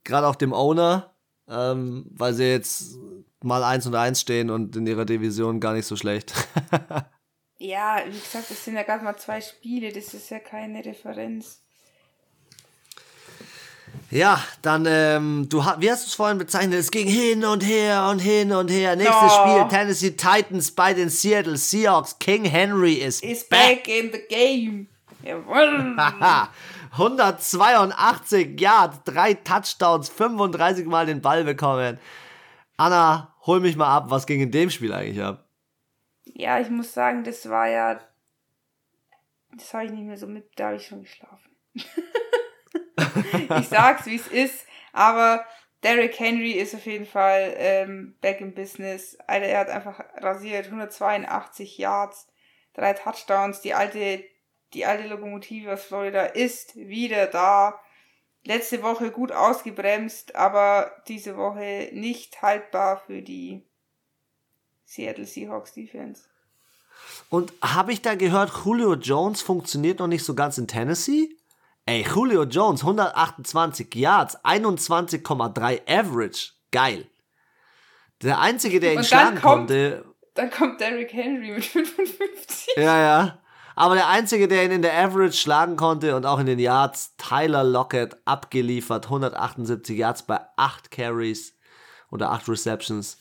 Speaker 1: gerade auch dem Owner, ähm, weil sie jetzt mal eins und eins stehen und in ihrer Division gar nicht so schlecht.
Speaker 2: ja, wie gesagt, es sind ja gerade mal zwei Spiele, das ist ja keine Referenz.
Speaker 1: Ja, dann, ähm, du wie hast du es vorhin bezeichnet? Es ging hin und her und hin und her. Nächstes oh. Spiel, Tennessee Titans bei den Seattle Seahawks. King Henry is,
Speaker 2: is back. back in the game. Jawohl.
Speaker 1: 182 Yards, drei Touchdowns, 35 Mal den Ball bekommen. Anna, hol mich mal ab, was ging in dem Spiel eigentlich ab?
Speaker 2: Ja, ich muss sagen, das war ja. Das habe ich nicht mehr so mit, da habe ich schon geschlafen. ich sag's, wie es ist, aber Derrick Henry ist auf jeden Fall ähm, back in business. Alter, er hat einfach rasiert, 182 Yards, drei Touchdowns, die alte, die alte Lokomotive aus Florida ist wieder da. Letzte Woche gut ausgebremst, aber diese Woche nicht haltbar für die Seattle Seahawks Defense.
Speaker 1: Und habe ich da gehört, Julio Jones funktioniert noch nicht so ganz in Tennessee? Ey, Julio Jones, 128 Yards, 21,3 Average. Geil. Der Einzige, der ihn schlagen kommt, konnte.
Speaker 2: Dann kommt Derrick Henry mit 55.
Speaker 1: Ja, ja. Aber der Einzige, der ihn in der Average schlagen konnte und auch in den Yards, Tyler Lockett, abgeliefert. 178 Yards bei 8 Carries oder 8 Receptions.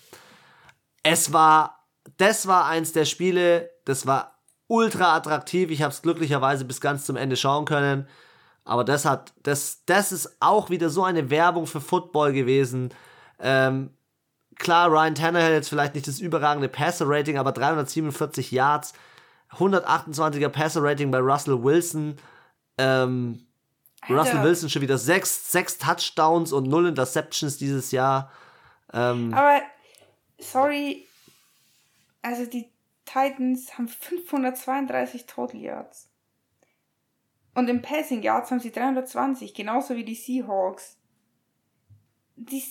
Speaker 1: Es war, das war eins der Spiele, das war ultra attraktiv. Ich habe es glücklicherweise bis ganz zum Ende schauen können. Aber das hat, das, das ist auch wieder so eine Werbung für Football gewesen. Ähm, klar, Ryan Tannehill jetzt vielleicht nicht das überragende Passer-Rating, aber 347 Yards, 128er Passer-Rating bei Russell Wilson. Ähm, Russell Wilson schon wieder sechs, sechs Touchdowns und null Interceptions dieses Jahr. Ähm,
Speaker 2: aber, sorry, also die Titans haben 532 Total Yards. Und im Passing Yards haben sie 320, genauso wie die Seahawks. Die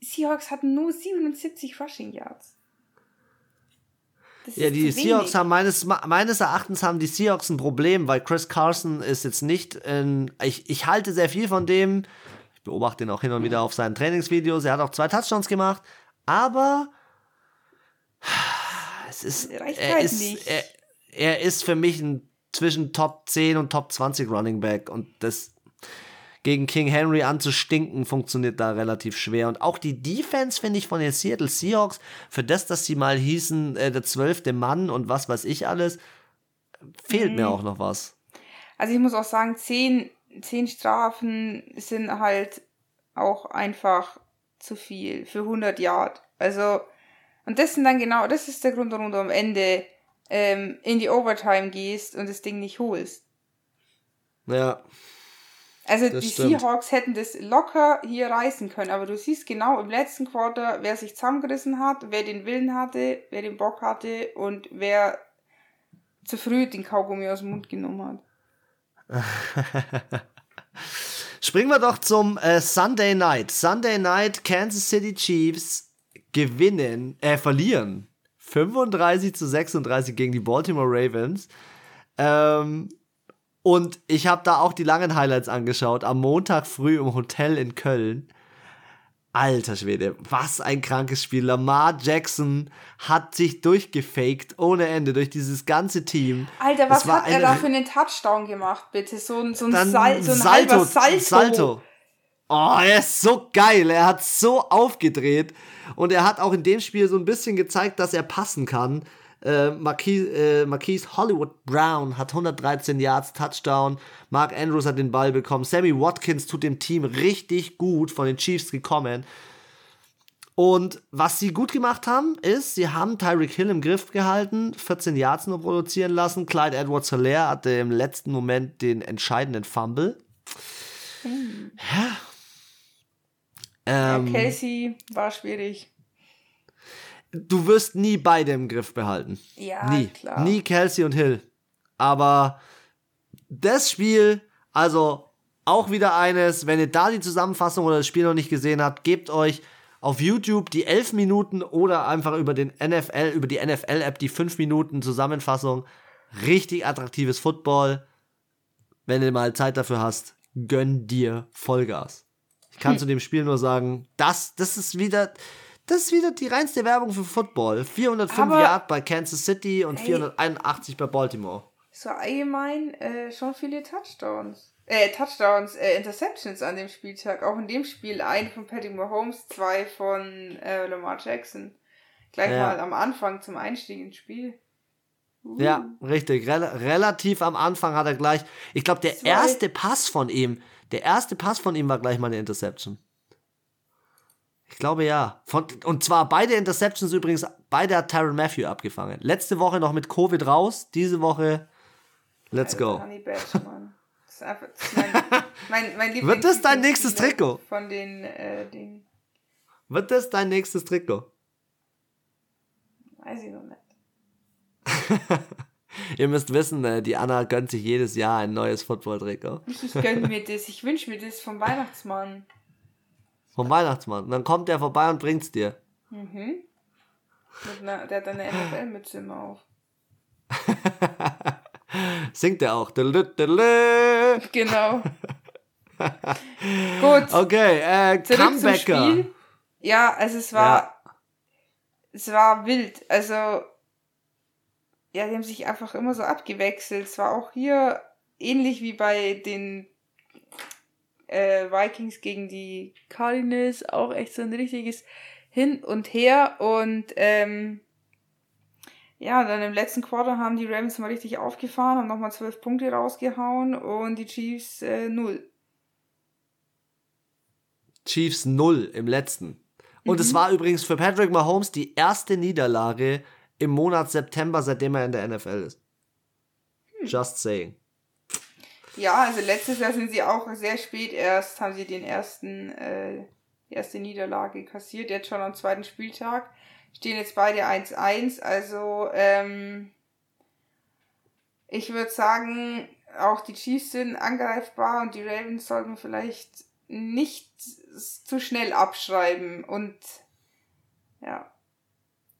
Speaker 2: Seahawks hatten nur 77 Rushing Yards.
Speaker 1: Ja, die Seahawks haben meines, meines Erachtens haben die Seahawks ein Problem, weil Chris Carson ist jetzt nicht in, ich, ich halte sehr viel von dem. Ich beobachte ihn auch hin und wieder auf seinen Trainingsvideos. Er hat auch zwei Touchdowns gemacht, aber es ist, er, halt ist er, er, ist für mich ein zwischen Top 10 und Top 20 Running Back und das gegen King Henry anzustinken, funktioniert da relativ schwer. Und auch die Defense, finde ich, von den Seattle Seahawks, für das, dass sie mal hießen, äh, der zwölfte Mann und was weiß ich alles, fehlt mhm. mir auch noch was.
Speaker 2: Also ich muss auch sagen, zehn, zehn Strafen sind halt auch einfach zu viel für 100 Yard. Also, und das sind dann genau, das ist der Grund, warum du am Ende ähm, in die Overtime gehst und das Ding nicht holst.
Speaker 1: Ja.
Speaker 2: Also die stimmt. Seahawks hätten das locker hier reißen können, aber du siehst genau im letzten Quarter, wer sich zusammengerissen hat, wer den Willen hatte, wer den Bock hatte und wer zu früh den Kaugummi aus dem Mund genommen hat.
Speaker 1: Springen wir doch zum äh, Sunday Night. Sunday Night Kansas City Chiefs gewinnen, äh, verlieren 35 zu 36 gegen die Baltimore Ravens. Ähm, und ich habe da auch die langen Highlights angeschaut. Am Montag früh im Hotel in Köln. Alter Schwede, was ein krankes Spiel. Lamar Jackson hat sich durchgefaked ohne Ende durch dieses ganze Team.
Speaker 2: Alter, was hat er da für einen Touchdown gemacht, bitte? So, ein, so ein, Sal so ein Salto, Salto. Salto.
Speaker 1: Oh, er ist so geil. Er hat so aufgedreht. Und er hat auch in dem Spiel so ein bisschen gezeigt, dass er passen kann. Äh, Marquise, äh, Marquise Hollywood Brown hat 113 Yards Touchdown. Mark Andrews hat den Ball bekommen. Sammy Watkins tut dem Team richtig gut von den Chiefs gekommen. Und was sie gut gemacht haben, ist, sie haben Tyreek Hill im Griff gehalten, 14 Yards nur produzieren lassen. Clyde Edwards Hilaire hatte im letzten Moment den entscheidenden Fumble.
Speaker 2: Hm. Ja. Ähm, ja, Casey war schwierig
Speaker 1: du wirst nie beide im Griff behalten.
Speaker 2: Ja,
Speaker 1: nie.
Speaker 2: klar.
Speaker 1: Nie Kelsey und Hill. Aber das Spiel, also auch wieder eines, wenn ihr da die Zusammenfassung oder das Spiel noch nicht gesehen habt, gebt euch auf YouTube die 11 Minuten oder einfach über den NFL, über die NFL-App die 5 Minuten Zusammenfassung. Richtig attraktives Football. Wenn du mal Zeit dafür hast, gönn dir Vollgas. Ich kann hm. zu dem Spiel nur sagen, das, das ist wieder, das ist wieder die reinste Werbung für Football. 405 Aber, Yard bei Kansas City und ey, 481 bei Baltimore.
Speaker 2: So allgemein äh, schon viele Touchdowns. Äh, Touchdowns, äh, Interceptions an dem Spieltag. Auch in dem Spiel ein von Patrick Mahomes, zwei von äh, Lamar Jackson. Gleich ja. mal am Anfang zum Einstieg ins Spiel.
Speaker 1: Uh. Ja, richtig. Rel relativ am Anfang hat er gleich. Ich glaube, der zwei. erste Pass von ihm, der erste Pass von ihm war gleich mal eine Interception. Ich glaube ja. Von, und zwar beide Interceptions übrigens, beide hat Tyron Matthew abgefangen. Letzte Woche noch mit Covid raus, diese Woche let's go. Honey Badge, Mann. Das ist einfach das ist mein, mein, mein Wird das dein nächstes Trikot?
Speaker 2: Von den äh, Dingen.
Speaker 1: Wird das dein nächstes Trikot?
Speaker 2: Weiß ich noch nicht.
Speaker 1: Ihr müsst wissen, äh, die Anna gönnt sich jedes Jahr ein neues Football-Trikot.
Speaker 2: Ich, ich mir das, ich wünsche mir das vom Weihnachtsmann.
Speaker 1: Vom Weihnachtsmann. Und dann kommt der vorbei und bringt's dir.
Speaker 2: Mhm. Einer, der hat eine NFL-Mütze immer auf.
Speaker 1: Singt er auch. Genau.
Speaker 2: Gut.
Speaker 1: Okay, äh, Zurück Comebacker. Zum Spiel.
Speaker 2: Ja, also es war, ja. es war wild. Also, ja, die haben sich einfach immer so abgewechselt. Es war auch hier ähnlich wie bei den äh, Vikings gegen die Cardinals auch echt so ein richtiges Hin und Her und ähm, ja, dann im letzten Quarter haben die Ravens mal richtig aufgefahren, haben nochmal zwölf Punkte rausgehauen und die Chiefs äh, null.
Speaker 1: Chiefs null im letzten. Und mhm. es war übrigens für Patrick Mahomes die erste Niederlage im Monat September, seitdem er in der NFL ist. Hm. Just saying.
Speaker 2: Ja, also letztes Jahr sind sie auch sehr spät erst, haben sie den ersten, äh, erste Niederlage kassiert, jetzt schon am zweiten Spieltag. Stehen jetzt beide 1-1, also ähm, ich würde sagen, auch die Chiefs sind angreifbar und die Ravens sollten vielleicht nicht zu schnell abschreiben und ja.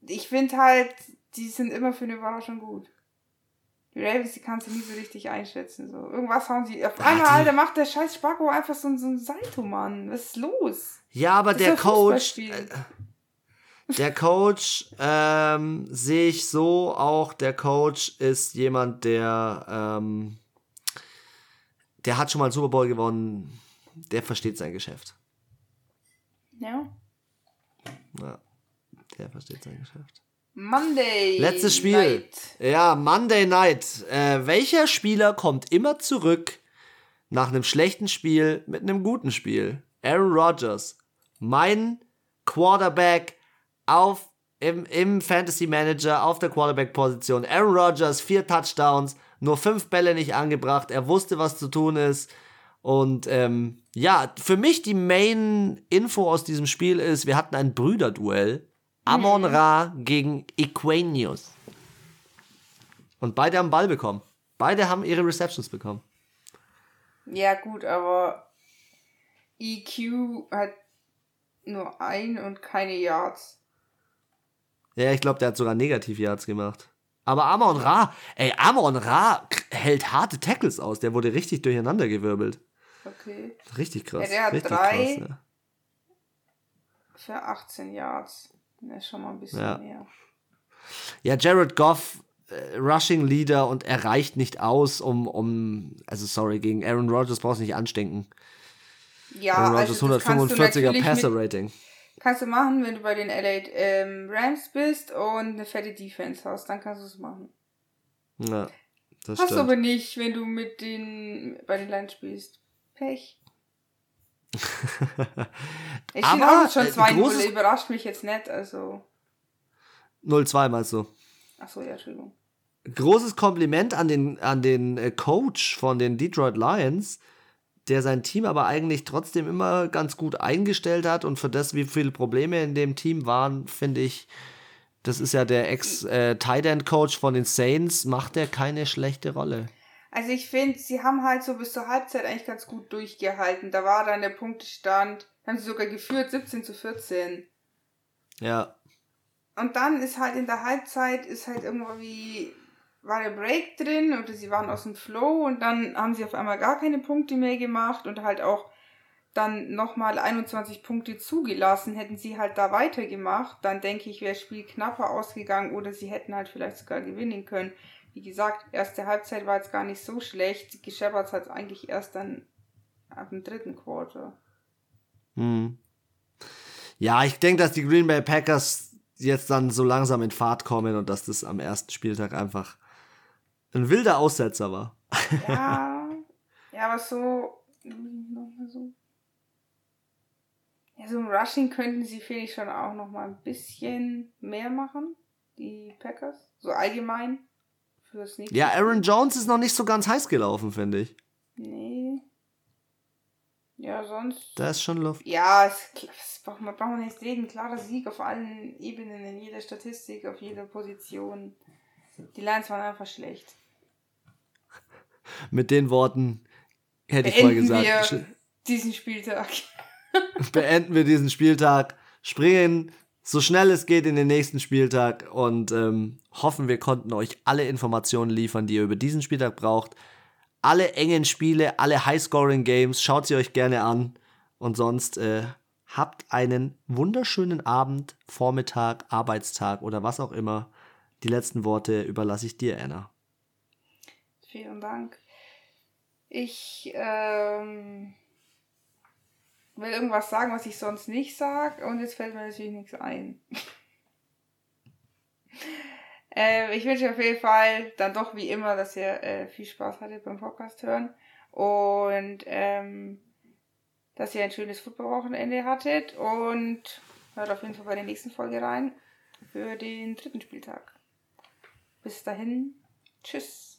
Speaker 2: Ich finde halt, die sind immer für eine Überraschung gut. Die Ravens, die kannst du nie so richtig einschätzen. So. Irgendwas haben sie. Auf einmal, Alter, macht der scheiß Spacko einfach so, so ein Salto, Mann. Was ist los?
Speaker 1: Ja, aber das der Coach. Äh, der Coach ähm, sehe ich so auch. Der Coach ist jemand, der. Ähm, der hat schon mal einen Super Bowl gewonnen. Der versteht sein Geschäft.
Speaker 2: Ja.
Speaker 1: Ja. Der versteht sein Geschäft.
Speaker 2: Monday.
Speaker 1: Letztes Spiel. Night. Ja, Monday Night. Äh, welcher Spieler kommt immer zurück nach einem schlechten Spiel mit einem guten Spiel? Aaron Rodgers. Mein Quarterback auf im, im Fantasy Manager auf der Quarterback-Position. Aaron Rodgers, vier Touchdowns, nur fünf Bälle nicht angebracht. Er wusste, was zu tun ist. Und ähm, ja, für mich die Main-Info aus diesem Spiel ist, wir hatten ein Brüderduell. Amon mhm. Ra gegen Equanius. Und beide haben Ball bekommen. Beide haben ihre Receptions bekommen.
Speaker 2: Ja, gut, aber EQ hat nur ein und keine Yards.
Speaker 1: Ja, ich glaube, der hat sogar Negativ-Yards gemacht. Aber Amon Ra, ey, Amon Ra hält harte Tackles aus. Der wurde richtig durcheinander gewirbelt. Okay. Richtig krass. Ja, der hat
Speaker 2: drei krass, ja. für 18 Yards. Das ist schon mal ein bisschen ja. mehr.
Speaker 1: Ja, Jared Goff, äh, Rushing Leader und er reicht nicht aus, um, um, also sorry, gegen Aaron Rodgers brauchst du nicht anstinken. Ja, Aaron Rodgers
Speaker 2: also 145er Passer Rating. Kannst du machen, wenn du bei den LA ähm, Rams bist und eine fette Defense hast, dann kannst du es machen. Ja, das Hast du aber nicht, wenn du mit den bei den Lions spielst. Pech. Ich aber auch schon 2-0, äh, überrascht mich jetzt nicht, also.
Speaker 1: 0-2 meinst du?
Speaker 2: Achso, ja, Entschuldigung.
Speaker 1: Großes Kompliment an den, an den äh, Coach von den Detroit Lions der sein Team aber eigentlich trotzdem immer ganz gut eingestellt hat und für das, wie viele Probleme in dem Team waren, finde ich, das ist ja der Ex-Tight-End-Coach von den Saints, macht der keine schlechte Rolle.
Speaker 2: Also ich finde, sie haben halt so bis zur Halbzeit eigentlich ganz gut durchgehalten. Da war dann der Punktestand, haben sie sogar geführt, 17 zu 14. Ja. Und dann ist halt in der Halbzeit, ist halt irgendwie war der Break drin oder sie waren aus dem Flow und dann haben sie auf einmal gar keine Punkte mehr gemacht und halt auch dann nochmal 21 Punkte zugelassen, hätten sie halt da weitergemacht, dann denke ich, wäre das Spiel knapper ausgegangen oder sie hätten halt vielleicht sogar gewinnen können. Wie gesagt, erste Halbzeit war jetzt gar nicht so schlecht. Gescheppert hat es eigentlich erst dann ab dem dritten Quarter.
Speaker 1: Hm. Ja, ich denke, dass die Green Bay Packers jetzt dann so langsam in Fahrt kommen und dass das am ersten Spieltag einfach ein wilder Aussetzer war.
Speaker 2: Ja, ja, aber so, nochmal so. Ja, so ein Rushing könnten sie, finde ich, schon auch noch mal ein bisschen mehr machen, die Packers. So allgemein
Speaker 1: fürs nächste Ja, Aaron Jones ist noch nicht so ganz heiß gelaufen, finde ich. Nee.
Speaker 2: Ja, sonst.
Speaker 1: Da ist schon Luft.
Speaker 2: Ja, es, das braucht man, braucht man nicht reden. Klarer Sieg auf allen Ebenen, in jeder Statistik, auf jeder Position. Die Lions waren einfach schlecht.
Speaker 1: Mit den Worten hätte Beenden ich mal gesagt.
Speaker 2: Wir diesen Spieltag.
Speaker 1: beenden wir diesen Spieltag, springen so schnell es geht in den nächsten Spieltag und ähm, hoffen, wir konnten euch alle Informationen liefern, die ihr über diesen Spieltag braucht. Alle engen Spiele, alle High-Scoring-Games, schaut sie euch gerne an. Und sonst äh, habt einen wunderschönen Abend, Vormittag, Arbeitstag oder was auch immer. Die letzten Worte überlasse ich dir, Anna.
Speaker 2: Vielen Dank. Ich ähm, will irgendwas sagen, was ich sonst nicht sage und jetzt fällt mir natürlich nichts ein. äh, ich wünsche auf jeden Fall dann doch wie immer, dass ihr äh, viel Spaß hattet beim Podcast hören und ähm, dass ihr ein schönes Footballwochenende hattet und hört auf jeden Fall bei der nächsten Folge rein für den dritten Spieltag. Bis dahin, tschüss.